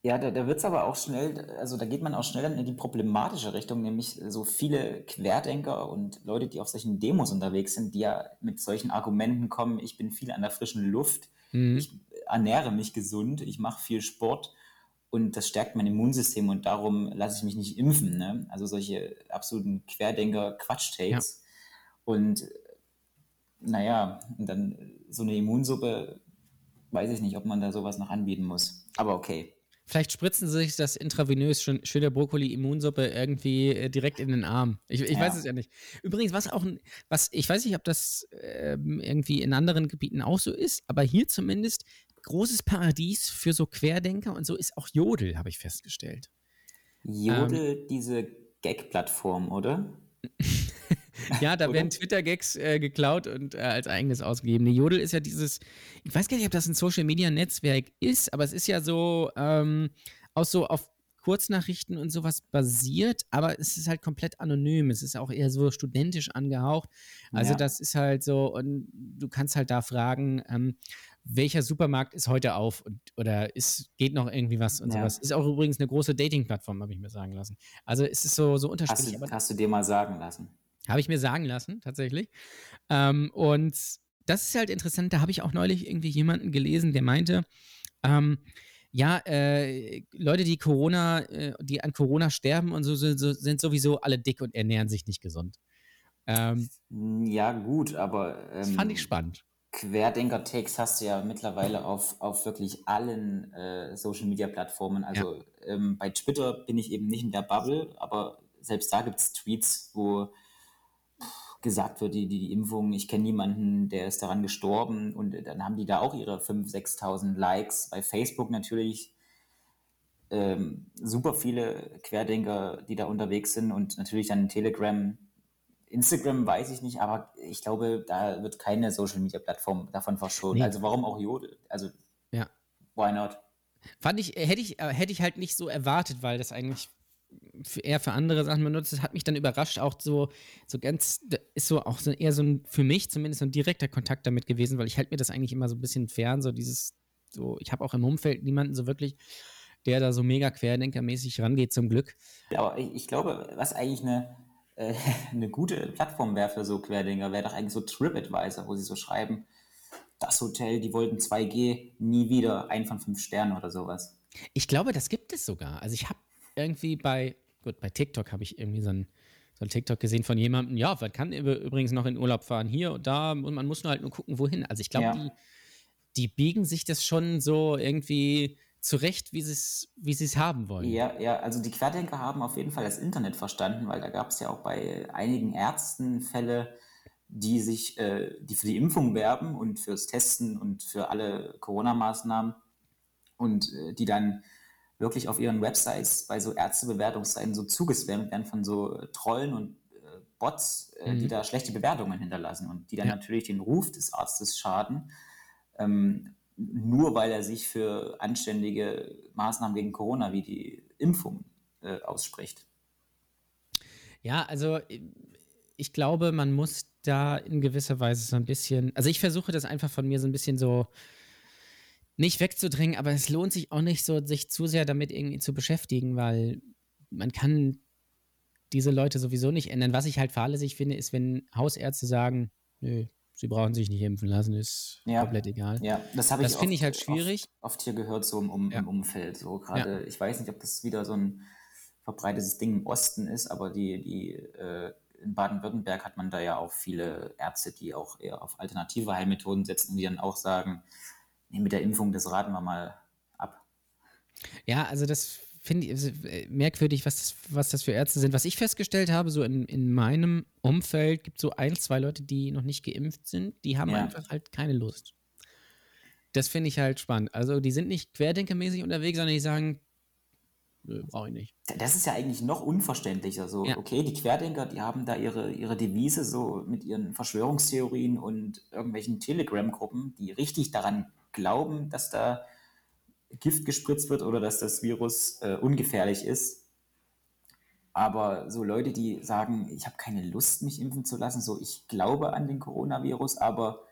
Ja, da, da wird es aber auch schnell, also da geht man auch schnell in die problematische Richtung, nämlich so viele Querdenker und Leute, die auf solchen Demos unterwegs sind, die ja mit solchen Argumenten kommen, ich bin viel an der frischen Luft, Mhm. ich ernähre mich gesund, ich mache viel Sport und das stärkt mein Immunsystem und darum lasse ich mich nicht impfen. Ne? Also solche absoluten Querdenker-Quatsch-Takes. Und naja, und dann so eine Immunsuppe, weiß ich nicht, ob man da sowas noch anbieten muss. Aber okay. Vielleicht spritzen sie sich das intravenös schön, schöne Brokkoli-Immunsuppe irgendwie äh, direkt in den Arm. Ich, ich Ja. weiß es ja nicht. Übrigens, was auch, ein- was ich weiß nicht, ob das ähm, irgendwie in anderen Gebieten auch so ist, aber hier zumindest großes Paradies für so Querdenker und so ist auch Jodel, habe ich festgestellt. Jodel, diese Gag-Plattform, oder? (laughs) Ja, da Oder? werden Twitter-Gags äh, geklaut und äh, als eigenes ausgegeben. Nee, Jodel ist ja dieses, ich weiß gar nicht, ob das ein Social-Media-Netzwerk ist, aber es ist ja so ähm, auch so auf Kurznachrichten und sowas basiert, aber es ist halt komplett anonym. Es ist auch eher so studentisch angehaucht. Also Ja. das ist halt so, und du kannst halt da fragen, ähm, welcher Supermarkt ist heute auf und, oder ist, geht noch irgendwie was und Ja. sowas. Ist auch übrigens eine große Dating-Plattform, habe ich mir sagen lassen. Also es ist so, so Hast unterschiedlich. du, aber- hast du dir mal sagen lassen? habe ich mir sagen lassen, tatsächlich. Ähm, und das ist halt interessant. Da habe ich auch neulich irgendwie jemanden gelesen, der meinte, ähm, ja, äh, Leute, die Corona, äh, die an Corona sterben und so, so, so sind sowieso alle dick und ernähren sich nicht gesund. Ähm, Ja, gut, aber das fand ich ähm, spannend. Querdenker-Takes hast du ja mittlerweile auf, auf wirklich allen äh, Social-Media-Plattformen. Also ähm, bei Twitter bin ich eben nicht in der Bubble, aber selbst da gibt es Tweets, wo gesagt wird, die, die, die Impfung, ich kenne niemanden, der ist daran gestorben und dann haben die da auch ihre 5.000, 6.000 Likes. Bei Facebook natürlich ähm, super viele Querdenker, die da unterwegs sind und natürlich dann Telegram, Instagram weiß ich nicht, aber ich glaube, da wird keine Social Media Plattform davon verschont. Nee. Also warum auch Jodel? Also Ja. why not? Fand ich, äh, hätte ich, äh, hätte ich halt nicht so erwartet, weil das eigentlich eher für andere Sachen benutzt. Das hat mich dann überrascht, auch so, so ganz, ist so auch so eher so ein, für mich zumindest so ein direkter Kontakt damit gewesen, weil ich halte mir das eigentlich immer so ein bisschen fern, so dieses, so, ich habe auch im Umfeld niemanden so wirklich, der da so mega querdenkermäßig rangeht, zum Glück. Aber ich, ich glaube, was eigentlich eine, äh, (laughs) eine gute Plattform wäre für so Querdenker, wäre doch eigentlich so TripAdvisor, wo sie so schreiben, das Hotel, die wollten 2G, nie wieder, ein von fünf Sternen oder sowas. Ich glaube, das gibt es sogar. Also ich habe irgendwie bei, gut, bei TikTok habe ich irgendwie so ein, so ein TikTok gesehen von jemandem, ja, man kann übrigens noch in Urlaub fahren, hier und da, und man muss nur halt nur gucken, wohin. Also ich glaube, ja. die, die biegen sich das schon so irgendwie zurecht, wie sie es wie haben wollen. Ja, ja, also die Querdenker haben auf jeden Fall das Internet verstanden, weil da gab es ja auch bei einigen Ärzten Fälle, die sich, äh, die für die Impfung werben und fürs Testen und für alle Corona-Maßnahmen und äh, die dann wirklich auf ihren Websites bei so Ärztebewertungsseiten so zugespammt werden von so Trollen und äh, Bots, äh, mhm. die da schlechte Bewertungen hinterlassen und die dann ja. natürlich den Ruf des Arztes schaden. Ähm, nur weil er sich für anständige Maßnahmen gegen Corona wie die Impfung äh, ausspricht. Ja, also ich glaube, man muss da in gewisser Weise so ein bisschen, also ich versuche das einfach von mir so ein bisschen so nicht wegzudrängen, aber es lohnt sich auch nicht so, sich zu sehr damit irgendwie zu beschäftigen, weil man kann diese Leute sowieso nicht ändern. Was ich halt fahrlässig finde, ist, wenn Hausärzte sagen, nö, sie brauchen sich nicht impfen lassen, ist ja. komplett egal. Ja, das habe ich Das finde ich halt schwierig. Oft, oft, hier gehört, so im, um, ja. im Umfeld. So gerade, ja. ich weiß nicht, ob das wieder so ein verbreitetes Ding im Osten ist, aber die, die äh, in Baden-Württemberg hat man da ja auch viele Ärzte, die auch eher auf alternative Heilmethoden setzen, die dann auch sagen, nee, mit der Impfung, das raten wir mal ab. Ja, also das finde ich äh, merkwürdig, was das, was das für Ärzte sind. Was ich festgestellt habe, so in, in meinem Umfeld gibt es so ein, zwei Leute, die noch nicht geimpft sind, die haben ja. einfach halt keine Lust. Das finde ich halt spannend. Also die sind nicht querdenkermäßig unterwegs, sondern die sagen, brauche ich nicht. Das ist ja eigentlich noch unverständlicher. So, ja. okay, die Querdenker, die haben da ihre, ihre Devise so mit ihren Verschwörungstheorien und irgendwelchen Telegram-Gruppen, die richtig daran glauben, dass da Gift gespritzt wird oder dass das Virus äh, ungefährlich ist. Aber so Leute, die sagen, ich habe keine Lust, mich impfen zu lassen, so ich glaube an den Coronavirus, aber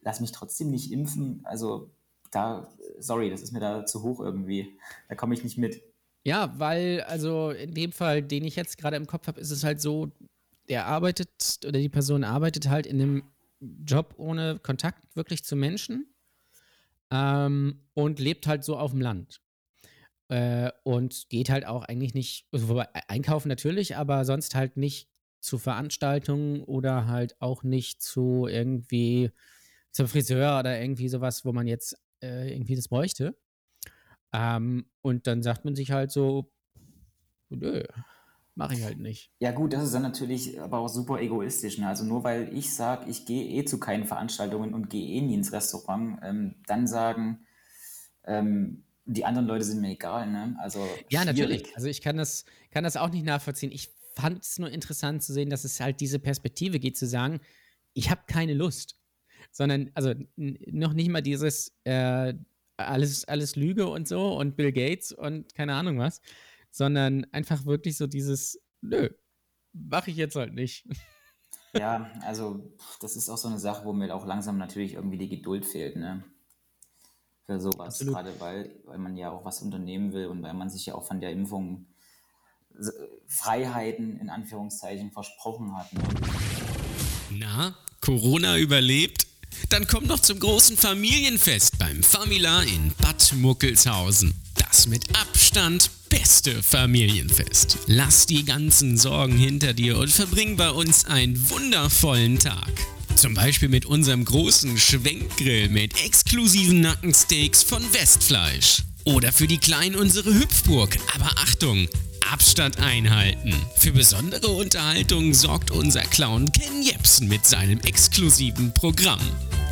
lass mich trotzdem nicht impfen. Also da, sorry, das ist mir da zu hoch irgendwie. Da komme ich nicht mit. Ja, weil, also in dem Fall, den ich jetzt gerade im Kopf habe, ist es halt so, der arbeitet oder die Person arbeitet halt in einem Job ohne Kontakt wirklich zu Menschen ähm, und lebt halt so auf dem Land. Äh, und geht halt auch eigentlich nicht, also einkaufen natürlich, aber sonst halt nicht zu Veranstaltungen oder halt auch nicht zu irgendwie zum Friseur oder irgendwie sowas, wo man jetzt äh, irgendwie das bräuchte. Ähm, und dann sagt man sich halt so, nö, mache ich halt nicht. Ja gut, das ist dann natürlich aber auch super egoistisch. Ne? Also nur weil ich sage, ich gehe eh zu keinen Veranstaltungen und gehe eh nie ins Restaurant, ähm, dann sagen, ähm, die anderen Leute sind mir egal. Ne? Also ja, schwierig. natürlich. Also ich kann das, kann das auch nicht nachvollziehen. Ich fand es nur interessant zu sehen, dass es halt diese Perspektive geht, zu sagen, ich habe keine Lust. Sondern, also noch nicht mal dieses, äh, alles, alles Lüge und so und Bill Gates und keine Ahnung was, sondern einfach wirklich so dieses, nö, mache ich jetzt halt nicht. Ja, also das ist auch so eine Sache, wo mir auch langsam natürlich irgendwie die Geduld fehlt, ne? Für sowas, Absolut. gerade weil, weil man ja auch was unternehmen will und weil man sich ja auch von der Impfung Freiheiten in Anführungszeichen versprochen hat. Ne? Na, Corona überlebt? Dann komm doch zum großen Familienfest beim Famila in Bad Muckelshausen. Das mit Abstand beste Familienfest. Lass die ganzen Sorgen hinter dir und verbring bei uns einen wundervollen Tag. Zum Beispiel mit unserem großen Schwenkgrill mit exklusiven Nackensteaks von Westfleisch. Oder für die Kleinen unsere Hüpfburg. Aber Achtung, Abstand einhalten. Für besondere Unterhaltung sorgt unser Clown Ken Jepsen mit seinem exklusiven Programm.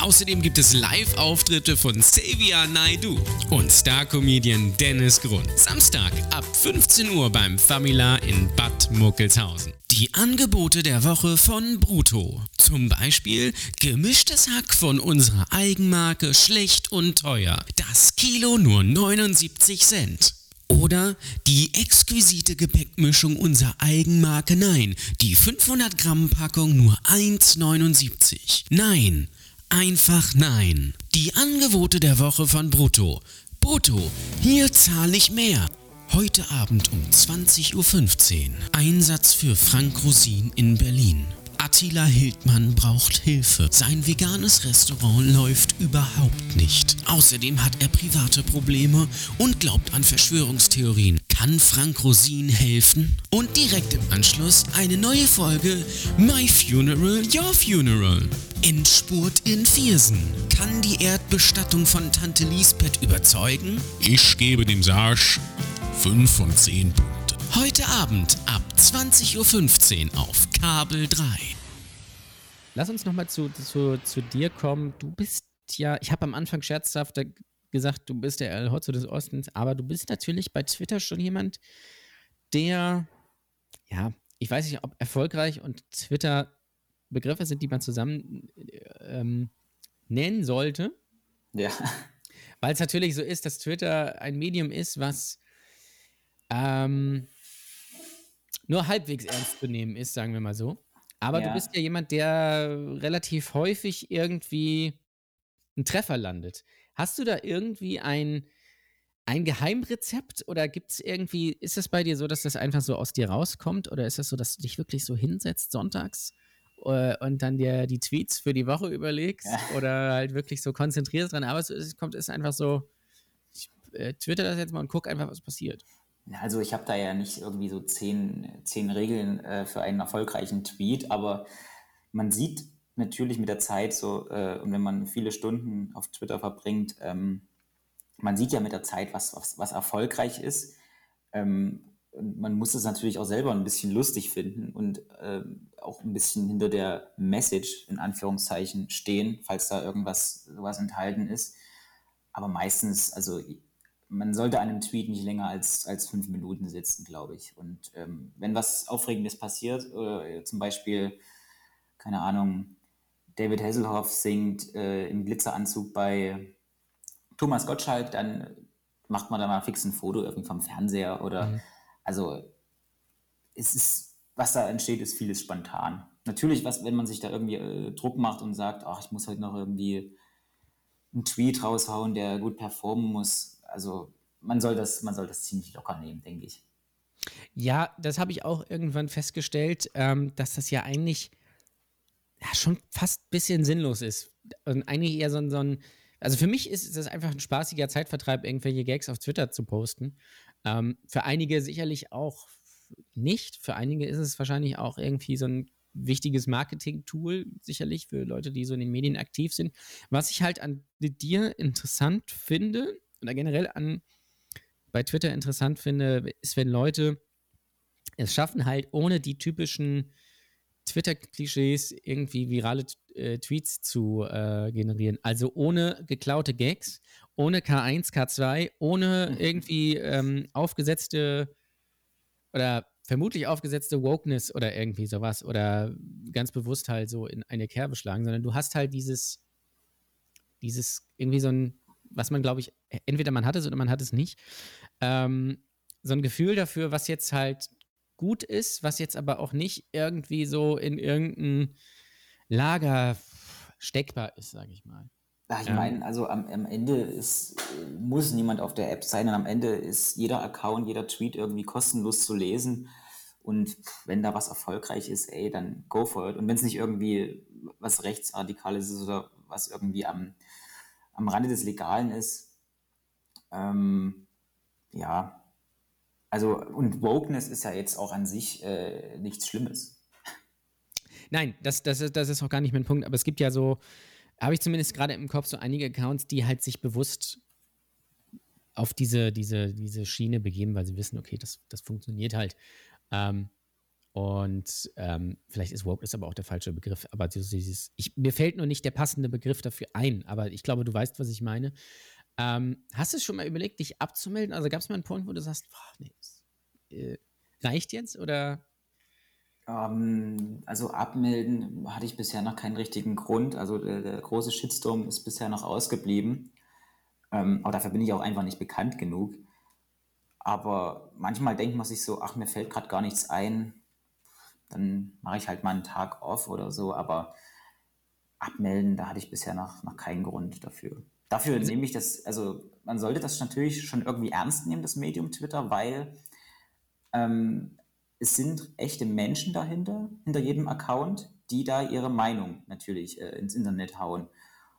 Außerdem gibt es Live-Auftritte von Xavier Naidu und Star-Comedian Dennis Grund. Samstag ab 15 Uhr beim Famila in Bad Muckelshausen. Die Angebote der Woche von Bruto. Zum Beispiel gemischtes Hack von unserer Eigenmarke Schlecht und Teuer. Das Kilo nur 79 Cent. Oder die exquisite Gepäckmischung unserer Eigenmarke Nein. Die 500 Gramm Packung nur 1,79. Nein, einfach nein. Die Angebote der Woche von Brutto. Brutto, hier zahle ich mehr. Heute Abend um 20.15 Uhr. Einsatz für Frank Rosin in Berlin. Attila Hildmann braucht Hilfe. Sein veganes Restaurant läuft überhaupt nicht. Außerdem hat er private Probleme und glaubt an Verschwörungstheorien. Kann Frank Rosin helfen? Und direkt im Anschluss eine neue Folge My Funeral, Your Funeral. Endspurt in Viersen. Kann die Erdbestattung von Tante Lisbeth überzeugen? Ich gebe dem Sarsch 5 von 10 Punkten. Heute Abend ab 20.15 Uhr auf Kabel 3. Lass uns nochmal zu, zu, zu dir kommen. Du bist ja, ich habe am Anfang scherzhaft gesagt, du bist der El Hotzo des Ostens, aber du bist natürlich bei Twitter schon jemand, der, ja, ich weiß nicht, ob erfolgreich und Twitter Begriffe sind, die man zusammen ähm, nennen sollte. Ja. Weil es natürlich so ist, dass Twitter ein Medium ist, was ähm, nur halbwegs ernst zu nehmen ist, sagen wir mal so. Aber ja. du bist ja jemand, der relativ häufig irgendwie einen Treffer landet. Hast du da irgendwie ein, ein Geheimrezept oder gibt es irgendwie, ist es bei dir so, dass das einfach so aus dir rauskommt oder ist es das so, dass du dich wirklich so hinsetzt sonntags äh, und dann dir die Tweets für die Woche überlegst ja. oder halt wirklich so konzentrierst dran, aber es kommt, ist einfach so, ich äh, twitter das jetzt mal und guck einfach, was passiert. Also ich habe da ja nicht irgendwie so zehn, zehn Regeln äh, für einen erfolgreichen Tweet, aber man sieht natürlich mit der Zeit so, äh, und wenn man viele Stunden auf Twitter verbringt, ähm, man sieht ja mit der Zeit, was, was, was erfolgreich ist. Ähm, man muss es natürlich auch selber ein bisschen lustig finden und äh, auch ein bisschen hinter der Message in Anführungszeichen stehen, falls da irgendwas sowas enthalten ist. Aber meistens, also man sollte an einem Tweet nicht länger als, als fünf Minuten sitzen, glaube ich. Und ähm, wenn was Aufregendes passiert, äh, zum Beispiel, keine Ahnung, David Hasselhoff singt äh, im Glitzeranzug bei Thomas Gottschalk, dann macht man da mal fix ein Foto irgendwie vom Fernseher oder mhm. also es ist, was da entsteht, ist vieles spontan. Natürlich, was, wenn man sich da irgendwie äh, Druck macht und sagt, ach, ich muss heute noch irgendwie einen Tweet raushauen, der gut performen muss, also man soll das, man soll das ziemlich locker nehmen, denke ich. Ja, das habe ich auch irgendwann festgestellt, ähm, dass das ja eigentlich ja, schon fast ein bisschen sinnlos ist. Und eigentlich eher so ein, so ein, also für mich ist das einfach ein spaßiger Zeitvertreib, irgendwelche Gags auf Twitter zu posten. Ähm, für einige sicherlich auch nicht. Für einige ist es wahrscheinlich auch irgendwie so ein wichtiges Marketing-Tool, sicherlich für Leute, die so in den Medien aktiv sind. Was ich halt an dir interessant finde, oder generell an bei Twitter interessant finde, ist, wenn Leute es schaffen, halt ohne die typischen Twitter-Klischees irgendwie virale äh, Tweets zu äh, generieren. Also ohne geklaute Gags, ohne K1, K2, ohne mhm. irgendwie ähm, aufgesetzte oder vermutlich aufgesetzte Wokeness oder irgendwie sowas oder ganz bewusst halt so in eine Kerbe schlagen, sondern du hast halt dieses, dieses irgendwie so ein was man, glaube ich, e-, entweder man hat es oder man hat es nicht, ähm, so ein Gefühl dafür, was jetzt halt gut ist, was jetzt aber auch nicht irgendwie so in irgendein Lager steckbar ist, sage ich mal. Ach, ich meine, also am, am, Ende ist, muss niemand auf der App sein und am Ende ist jeder Account, jeder Tweet irgendwie kostenlos zu lesen. Und wenn da was erfolgreich ist, ey, dann go for it. Und wenn es nicht irgendwie was Rechtsradikales ist oder was irgendwie am, am Rande des Legalen ist. Ähm, ja, also und Wokeness ist ja jetzt auch an sich äh, nichts Schlimmes. Nein, das, das, ist, das ist auch gar nicht mein Punkt, aber es gibt ja so, habe ich zumindest gerade im Kopf, so einige Accounts, die halt sich bewusst auf diese, diese, diese Schiene begeben, weil sie wissen, okay, das, das funktioniert halt. Ähm, und ähm, vielleicht ist woke ist aber auch der falsche Begriff. Aber dieses, ich, mir fällt nur nicht der passende Begriff dafür ein. Aber ich glaube, du weißt, was ich meine. Ähm, hast du schon mal überlegt, dich abzumelden? Also gab es mal einen Punkt, wo du sagst, boah, nee, das, äh, reicht jetzt oder? Ähm, also abmelden hatte ich bisher noch keinen richtigen Grund. Also der, der große Shitstorm ist bisher noch ausgeblieben. Ähm, aber dafür bin ich auch einfach nicht bekannt genug. Aber manchmal denkt man sich so, ach, mir fällt gerade gar nichts ein. Dann mache ich halt mal einen Tag off oder so. Aber abmelden, da hatte ich bisher noch, noch keinen Grund dafür. Dafür nehme ich das, also man sollte das natürlich schon irgendwie ernst nehmen, das Medium Twitter, weil ähm, es sind echte Menschen dahinter, hinter jedem Account, die da ihre Meinung natürlich äh, ins Internet hauen.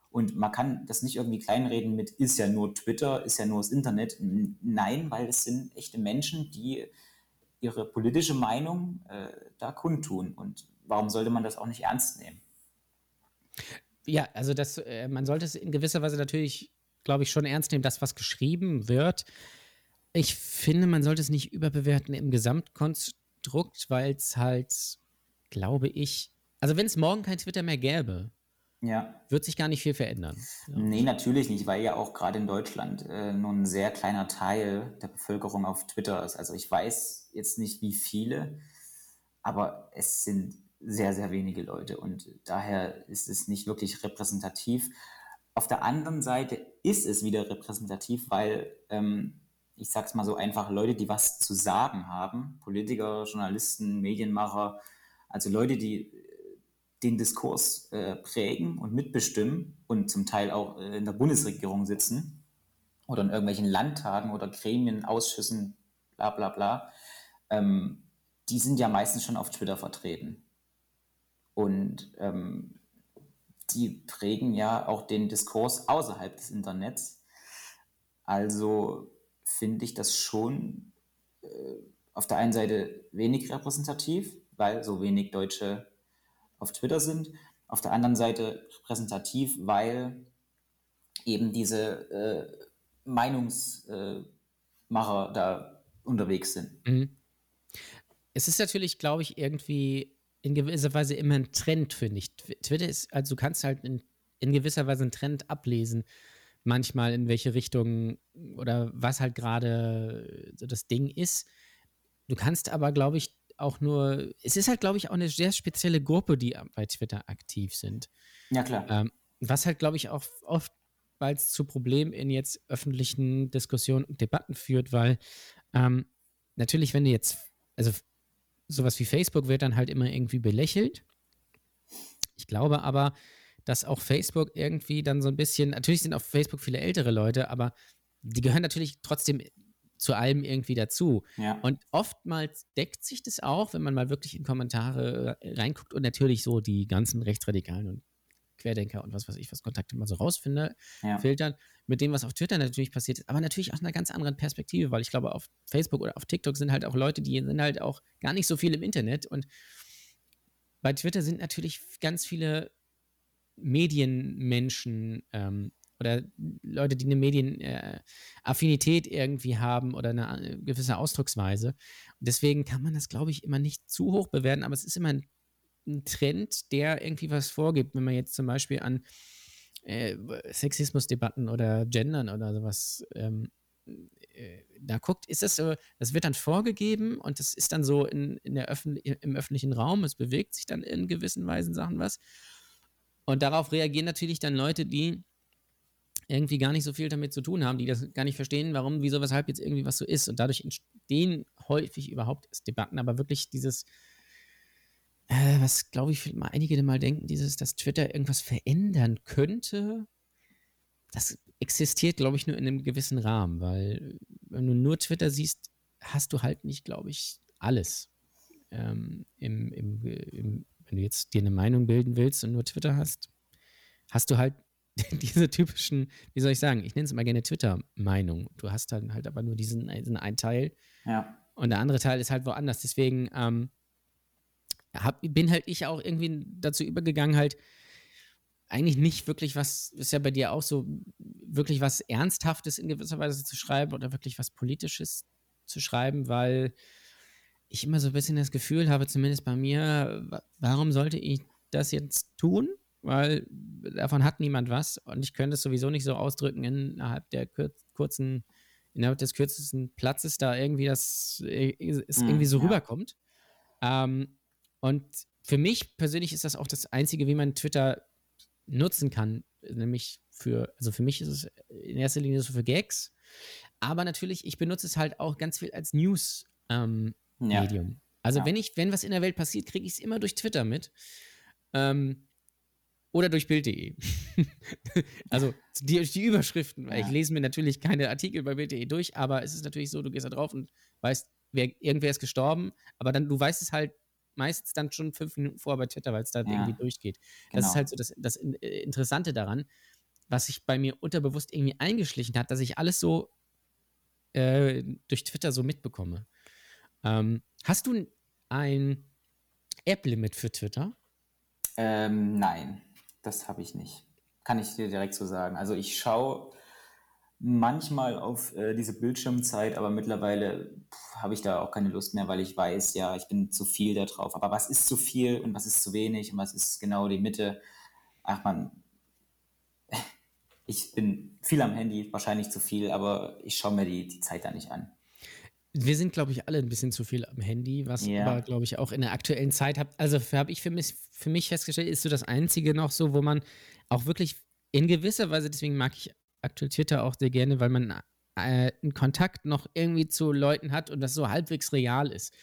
Und man kann das nicht irgendwie kleinreden mit, ist ja nur Twitter, ist ja nur das Internet. Nein, weil es sind echte Menschen, die ihre politische Meinung äh, da kundtun. Und warum sollte man das auch nicht ernst nehmen? Ja, also das, äh, man sollte es in gewisser Weise natürlich, glaube ich, schon ernst nehmen, das, was geschrieben wird. Ich finde, man sollte es nicht überbewerten im Gesamtkonstrukt, weil es halt, glaube ich, also wenn es morgen kein Twitter mehr gäbe, ja. Wird sich gar nicht viel verändern. Ja. Nee, natürlich nicht, weil ja auch gerade in Deutschland äh, nur ein sehr kleiner Teil der Bevölkerung auf Twitter ist. Also ich weiß jetzt nicht, wie viele, aber es sind sehr, sehr wenige Leute und daher ist es nicht wirklich repräsentativ. Auf der anderen Seite ist es wieder repräsentativ, weil ähm, ich sag's mal so einfach, Leute, die was zu sagen haben, Politiker, Journalisten, Medienmacher, also Leute, die den Diskurs äh, prägen und mitbestimmen und zum Teil auch äh, in der Bundesregierung sitzen oder in irgendwelchen Landtagen oder Gremien, Ausschüssen, bla bla bla, ähm, die sind ja meistens schon auf Twitter vertreten. Und ähm, die prägen ja auch den Diskurs außerhalb des Internets. Also finde ich das schon äh, auf der einen Seite wenig repräsentativ, weil so wenig Deutsche auf Twitter sind. Auf der anderen Seite repräsentativ, weil eben diese äh, Meinungsmacher da unterwegs sind. Mhm. Es ist natürlich, glaube ich, irgendwie in gewisser Weise immer ein Trend, finde ich. Twitter ist, also du kannst halt in, in gewisser Weise einen Trend ablesen, manchmal in welche Richtung oder was halt gerade so das Ding ist. Du kannst aber, glaube ich, auch nur, es ist halt, glaube ich, auch eine sehr spezielle Gruppe, die bei Twitter aktiv sind. Ja, klar. Ähm, was halt, glaube ich, auch oftmals zu Problemen in jetzt öffentlichen Diskussionen und Debatten führt, weil ähm, natürlich, wenn du jetzt, also sowas wie Facebook wird dann halt immer irgendwie belächelt. Ich glaube aber, dass auch Facebook irgendwie dann so ein bisschen, natürlich sind auf Facebook viele ältere Leute, aber die gehören natürlich trotzdem zu allem irgendwie dazu. Ja. Und oftmals deckt sich das auch, wenn man mal wirklich in Kommentare äh, reinguckt und natürlich so die ganzen Rechtsradikalen und Querdenker und was weiß ich, was Kontakte mal so rausfinde, ja. filtern, mit dem, was auf Twitter natürlich passiert ist, aber natürlich aus einer ganz anderen Perspektive, weil ich glaube, auf Facebook oder auf TikTok sind halt auch Leute, die sind halt auch gar nicht so viel im Internet und bei Twitter sind natürlich ganz viele Medienmenschen ähm, oder Leute, die eine Medienaffinität äh, irgendwie haben oder eine, eine, äh, gewisse Ausdrucksweise. Und deswegen kann man das, glaube ich, immer nicht zu hoch bewerten, aber es ist immer ein, ein Trend, der irgendwie was vorgibt. Wenn man jetzt zum Beispiel an äh, Sexismusdebatten oder Gendern oder sowas ähm, äh, da guckt, ist das so, das wird dann vorgegeben und das ist dann so in, in der Öffn im öffentlichen Raum, es bewegt sich dann in gewissen Weisen Sachen was. Und darauf reagieren natürlich dann Leute, die irgendwie gar nicht so viel damit zu tun haben, die das gar nicht verstehen, warum, wieso, weshalb jetzt irgendwie was so ist. Und dadurch entstehen häufig überhaupt Debatten, aber wirklich dieses, äh, was glaube ich, mal einige mal denken, dieses, dass Twitter irgendwas verändern könnte, das existiert, glaube ich, nur in einem gewissen Rahmen, weil wenn du nur Twitter siehst, hast du halt nicht, glaube ich, alles. Ähm, im, im, im, wenn du jetzt dir eine Meinung bilden willst und nur Twitter hast, hast du halt (laughs) diese typischen, wie soll ich sagen, ich nenne es mal gerne Twitter-Meinung. Du hast dann halt aber nur diesen, diesen einen Teil. Ja. Und der andere Teil ist halt woanders. Deswegen ähm, hab, bin halt ich auch irgendwie dazu übergegangen, halt eigentlich nicht wirklich was, ist ja bei dir auch so, wirklich was Ernsthaftes in gewisser Weise zu schreiben oder wirklich was Politisches zu schreiben, weil ich immer so ein bisschen das Gefühl habe, zumindest bei mir, warum sollte ich das jetzt tun? weil davon hat niemand was und ich könnte es sowieso nicht so ausdrücken innerhalb der kurzen, innerhalb des kürzesten Platzes, da irgendwie das es irgendwie so ja. rüberkommt. Ähm, und für mich persönlich ist das auch das Einzige, wie man Twitter nutzen kann, nämlich für, also für mich ist es in erster Linie so für Gags, aber natürlich, ich benutze es halt auch ganz viel als News-Medium. Ähm, Ja. Also Ja. wenn ich, wenn was in der Welt passiert, kriege ich es immer durch Twitter mit. Ähm, oder durch Bild.de. (laughs) also die, die Überschriften. weil Ich Ja. lese mir natürlich keine Artikel bei Bild.de durch, aber es ist natürlich so, du gehst da drauf und weißt, wer, irgendwer ist gestorben, aber dann, du weißt es halt meistens dann schon fünf Minuten vorher bei Twitter, weil es da Ja. irgendwie durchgeht. Das Genau. ist halt so das, das äh, Interessante daran, was sich bei mir unterbewusst irgendwie eingeschlichen hat, dass ich alles so äh, durch Twitter so mitbekomme. Ähm, hast du ein App-Limit für Twitter? Ähm, nein, das habe ich nicht. Kann ich dir direkt so sagen. Also ich schaue manchmal auf äh, diese Bildschirmzeit, aber mittlerweile habe ich da auch keine Lust mehr, weil ich weiß, ja, ich bin zu viel da drauf. Aber was ist zu viel und was ist zu wenig und was ist genau die Mitte? Ach man, (laughs) ich bin viel am Handy, wahrscheinlich zu viel, aber ich schaue mir die, die Zeit da nicht an. Wir sind, glaube ich, alle ein bisschen zu viel am Handy, was Ja. aber, glaube ich, auch in der aktuellen Zeit hat. Also habe ich für mich, für mich festgestellt, ist so das Einzige noch so, wo man auch wirklich in gewisser Weise, deswegen mag ich aktuell Twitter auch sehr gerne, weil man äh, einen Kontakt noch irgendwie zu Leuten hat und das so halbwegs real ist.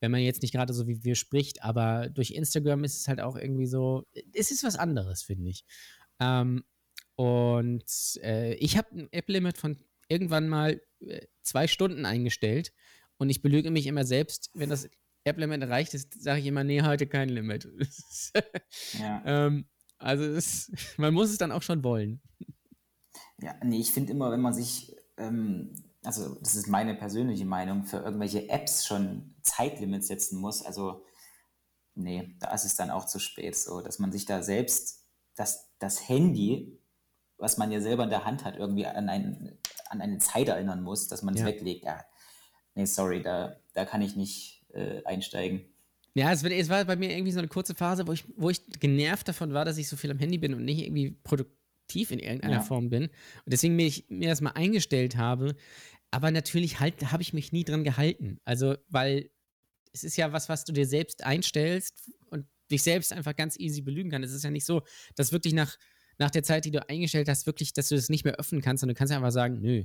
Wenn man jetzt nicht gerade so wie wir spricht, aber durch Instagram ist es halt auch irgendwie so, es ist was anderes, finde ich. Ähm, und äh, ich habe ein App-Limit von irgendwann mal äh, zwei Stunden eingestellt und ich belüge mich immer selbst, wenn das App-Limit erreicht ist, sage ich immer, nee, heute kein Limit. (laughs) Ja. ähm, also es, (laughs) man muss es dann auch schon wollen. Ja, nee, ich finde immer, wenn man sich, ähm, also das ist meine persönliche Meinung, für irgendwelche Apps schon Zeitlimits setzen muss, also nee, da ist es dann auch zu spät, so, dass man sich da selbst, das, das Handy, was man ja selber in der Hand hat, irgendwie an, ein, an eine Zeit erinnern muss, dass man es Ja. weglegt. Ja, nee, sorry, da, da kann ich nicht äh, einsteigen. Ja, es, war bei mir irgendwie so eine kurze Phase, wo ich, wo ich genervt davon war, dass ich so viel am Handy bin und nicht irgendwie produktiv in irgendeiner Ja. Form bin. Und deswegen mir, ich, mir das mal eingestellt habe. Aber natürlich halt, habe ich mich nie dran gehalten. Also, weil es ist ja was, was du dir selbst einstellst und dich selbst einfach ganz easy belügen kann. Es ist ja nicht so, dass wirklich nach, nach der Zeit, die du eingestellt hast, wirklich, dass du das nicht mehr öffnen kannst, sondern du kannst einfach sagen, nö,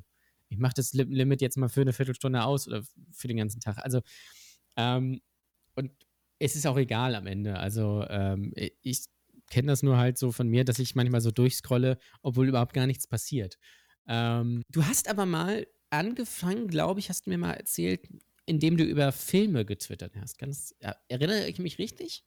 ich mache das Lim- Limit jetzt mal für eine Viertelstunde aus oder für den ganzen Tag. Also, ähm, und es ist auch egal am Ende. Also, ähm, ich kenne das nur halt so von mir, dass ich manchmal so durchscrolle, obwohl überhaupt gar nichts passiert. Ähm, du hast aber mal angefangen, glaube ich, hast du mir mal erzählt, indem du über Filme getwittert hast. Ganz, erinnere ich mich richtig?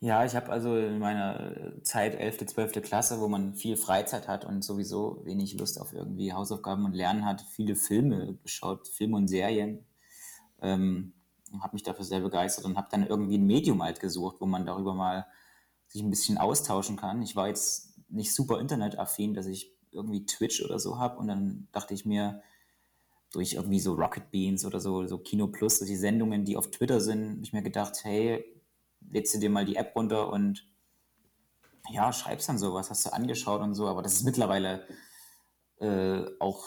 Ja, ich habe also in meiner Zeit 11., 12. Klasse, wo man viel Freizeit hat und sowieso wenig Lust auf irgendwie Hausaufgaben und Lernen hat, viele Filme geschaut, Filme und Serien. Ähm, habe mich dafür sehr begeistert und habe dann irgendwie ein Medium halt gesucht, wo man darüber mal sich ein bisschen austauschen kann. Ich war jetzt nicht super internetaffin, dass ich irgendwie Twitch oder so habe und dann dachte ich mir, durch irgendwie so Rocket Beans oder so, so Kino Plus, die Sendungen, die auf Twitter sind, habe ich mir gedacht, hey, lädst du dir mal die App runter und ja, schreibst dann sowas, hast du angeschaut und so, aber das ist mittlerweile äh, auch,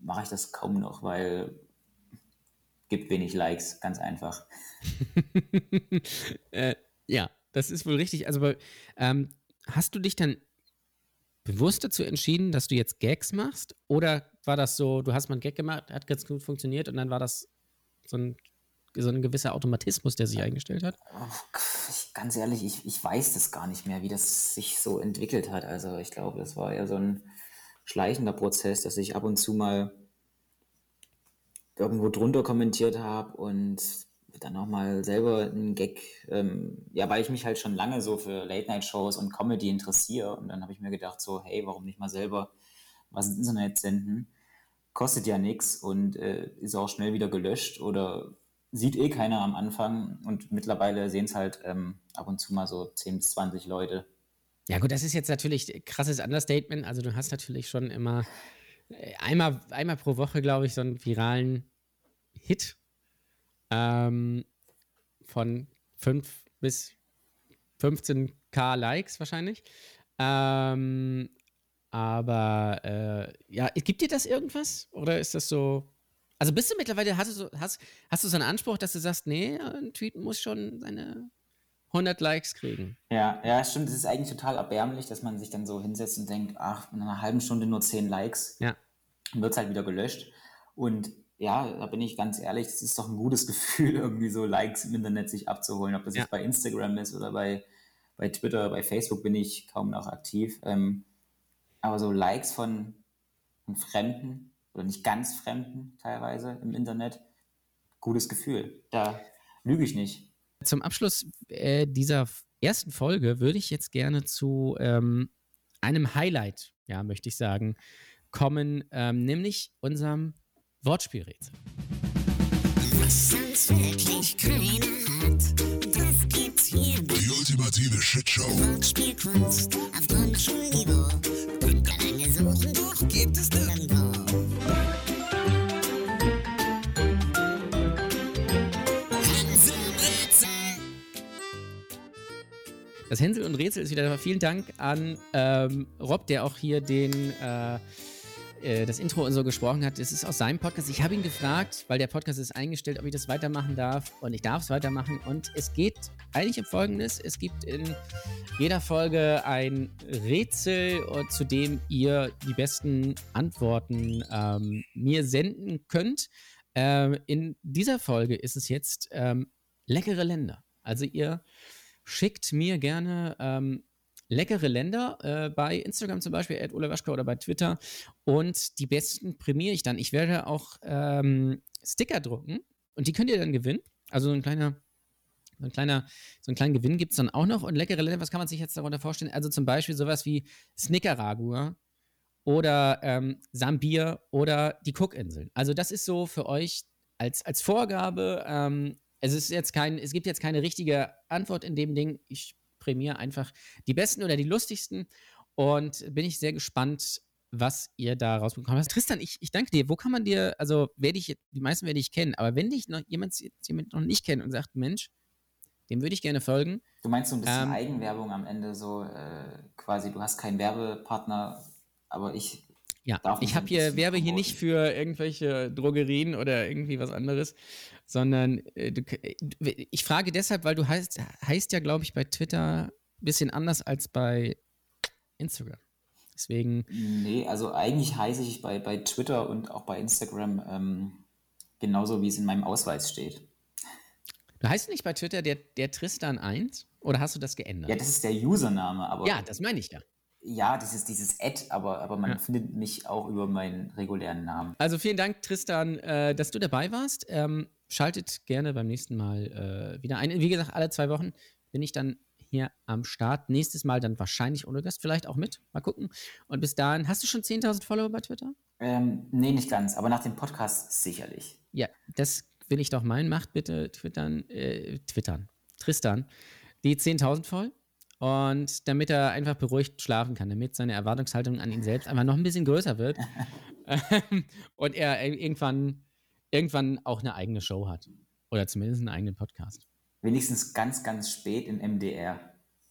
mache ich das kaum noch, weil gibt wenig Likes, ganz einfach. (laughs) äh, ja, das ist wohl richtig. Also, ähm, hast du dich dann bewusst dazu entschieden, dass du jetzt Gags machst? Oder war das so, du hast mal einen Gag gemacht, hat ganz gut funktioniert und dann war das so ein, so ein gewisser Automatismus, der sich eingestellt hat? Oh, ich, ganz ehrlich, ich, ich weiß das gar nicht mehr, wie das sich so entwickelt hat. Also ich glaube, das war ja so ein schleichender Prozess, dass ich ab und zu mal irgendwo drunter kommentiert habe und dann auch mal selber einen Gag, ähm, ja, weil ich mich halt schon lange so für Late-Night-Shows und Comedy interessiere und dann habe ich mir gedacht so, hey, warum nicht mal selber was ins Internet senden? Kostet ja nichts und äh, ist auch schnell wieder gelöscht oder sieht eh keiner am Anfang und mittlerweile sehen es halt ähm, ab und zu mal so 10 bis 20 Leute. Ja, gut, das ist jetzt natürlich ein krasses Understatement. Also, du hast natürlich schon immer äh, einmal, einmal pro Woche, glaube ich, so einen viralen Hit ähm, von 5 bis 15k Likes wahrscheinlich. Ähm, aber äh, ja, gibt dir das irgendwas? Oder ist das so. Also bist du mittlerweile, hast du, so, hast, hast du so einen Anspruch, dass du sagst, nee, ein Tweet muss schon seine 100 Likes kriegen? Ja, ja, stimmt. Es ist eigentlich total erbärmlich, dass man sich dann so hinsetzt und denkt, ach, in einer halben Stunde nur 10 Likes. Ja. Dann wird es halt wieder gelöscht. Und ja, da bin ich ganz ehrlich, es ist doch ein gutes (laughs) Gefühl, irgendwie so Likes im Internet sich abzuholen, ob das ja. jetzt bei Instagram ist oder bei, bei Twitter, bei Facebook bin ich kaum noch aktiv. Ähm, aber so Likes von, von Fremden oder nicht ganz Fremden teilweise im Internet, gutes Gefühl. Da lüge ich nicht. Zum Abschluss äh, dieser ersten Folge würde ich jetzt gerne zu ähm, einem Highlight, ja, möchte ich sagen, kommen, ähm, nämlich unserem Wortspielrätsel. Was sonst wirklich keiner hat, das gibt's hier. Die ultimative Shitshow. Wortspielkunst auf Grundschulniveau. Und lange suchen, doch gibt es nirgendwo. Das Hänsel und Rätsel ist wieder. Vielen Dank an ähm, Rob, der auch hier den äh, äh, das Intro und so gesprochen hat, es ist aus seinem Podcast. Ich habe ihn gefragt, weil der Podcast ist eingestellt, ob ich das weitermachen darf. Und ich darf es weitermachen. Und es geht eigentlich um Folgendes. Es gibt in jeder Folge ein Rätsel, äh, zu dem ihr die besten Antworten ähm, mir senden könnt. Ähm, in dieser Folge ist es jetzt ähm, leckere Länder. Also ihr schickt mir gerne ähm, leckere Länder äh, bei Instagram zum Beispiel, Ed Waschka oder bei Twitter. Und die besten prämiere ich dann. Ich werde auch ähm, Sticker drucken und die könnt ihr dann gewinnen. Also so ein kleiner, so ein kleiner, so einen kleinen Gewinn gibt es dann auch noch. Und leckere Länder, was kann man sich jetzt darunter vorstellen? Also zum Beispiel sowas wie Snickeragua oder ähm, Sambir oder die Cookinseln. Also das ist so für euch als, als Vorgabe. Ähm, es ist jetzt kein, es gibt jetzt keine richtige Antwort in dem Ding. Ich prämiere einfach die besten oder die lustigsten. Und bin ich sehr gespannt, was ihr da rausbekommen habt. Tristan, ich, ich danke dir. Wo kann man dir, also werde ich, die meisten werde ich kennen, aber wenn dich noch jemand, jemand noch nicht kennt und sagt, Mensch, dem würde ich gerne folgen. Du meinst so ein bisschen ähm, Eigenwerbung am Ende, so äh, quasi, du hast keinen Werbepartner, aber ich. Ja, ich habe hier Werbe hier nicht für irgendwelche Drogerien oder irgendwie was anderes, sondern äh, du, äh, ich frage deshalb, weil du heißt, heißt ja, glaube ich, bei Twitter ein bisschen anders als bei Instagram. Deswegen. Nee, also eigentlich heiße ich bei, bei Twitter und auch bei Instagram ähm, genauso, wie es in meinem Ausweis steht. Du heißt nicht bei Twitter der, der Tristan 1 oder hast du das geändert? Ja, das ist der Username, aber. Ja, das meine ich ja. Ja, dieses, dieses Ad, aber, aber man ja. findet mich auch über meinen regulären Namen. Also vielen Dank, Tristan, äh, dass du dabei warst. Ähm, schaltet gerne beim nächsten Mal äh, wieder ein. Wie gesagt, alle zwei Wochen bin ich dann hier am Start. Nächstes Mal dann wahrscheinlich ohne Gast, vielleicht auch mit. Mal gucken. Und bis dahin, hast du schon 10.000 Follower bei Twitter? Ähm, nee, nicht ganz, aber nach dem Podcast sicherlich. Ja, das will ich doch meinen. Macht bitte Twittern, äh, Twittern, Tristan, die 10.000 voll. Und damit er einfach beruhigt schlafen kann, damit seine Erwartungshaltung an ihn selbst einfach noch ein bisschen größer wird. (laughs) und er irgendwann irgendwann auch eine eigene Show hat. Oder zumindest einen eigenen Podcast. Wenigstens ganz, ganz spät im MDR.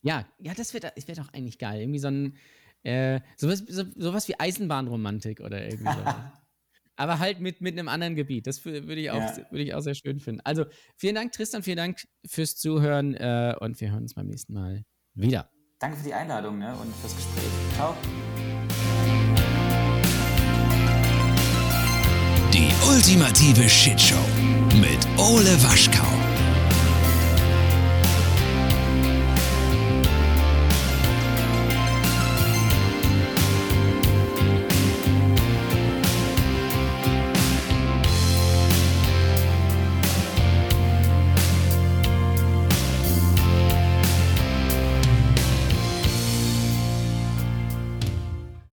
Ja, ja, das wär doch eigentlich geil. Irgendwie so ein, äh, sowas, so, sowas wie Eisenbahnromantik oder irgendwie sowas. (laughs) Aber halt mit, mit einem anderen Gebiet. Das würde ich, auch, ja. würd ich auch sehr schön finden. Also vielen Dank, Tristan, vielen Dank fürs Zuhören äh, und wir hören uns beim nächsten Mal wieder. Danke für die Einladung ne, und fürs Gespräch. Ciao. Die ultimative Shitshow mit Ole Waschkau.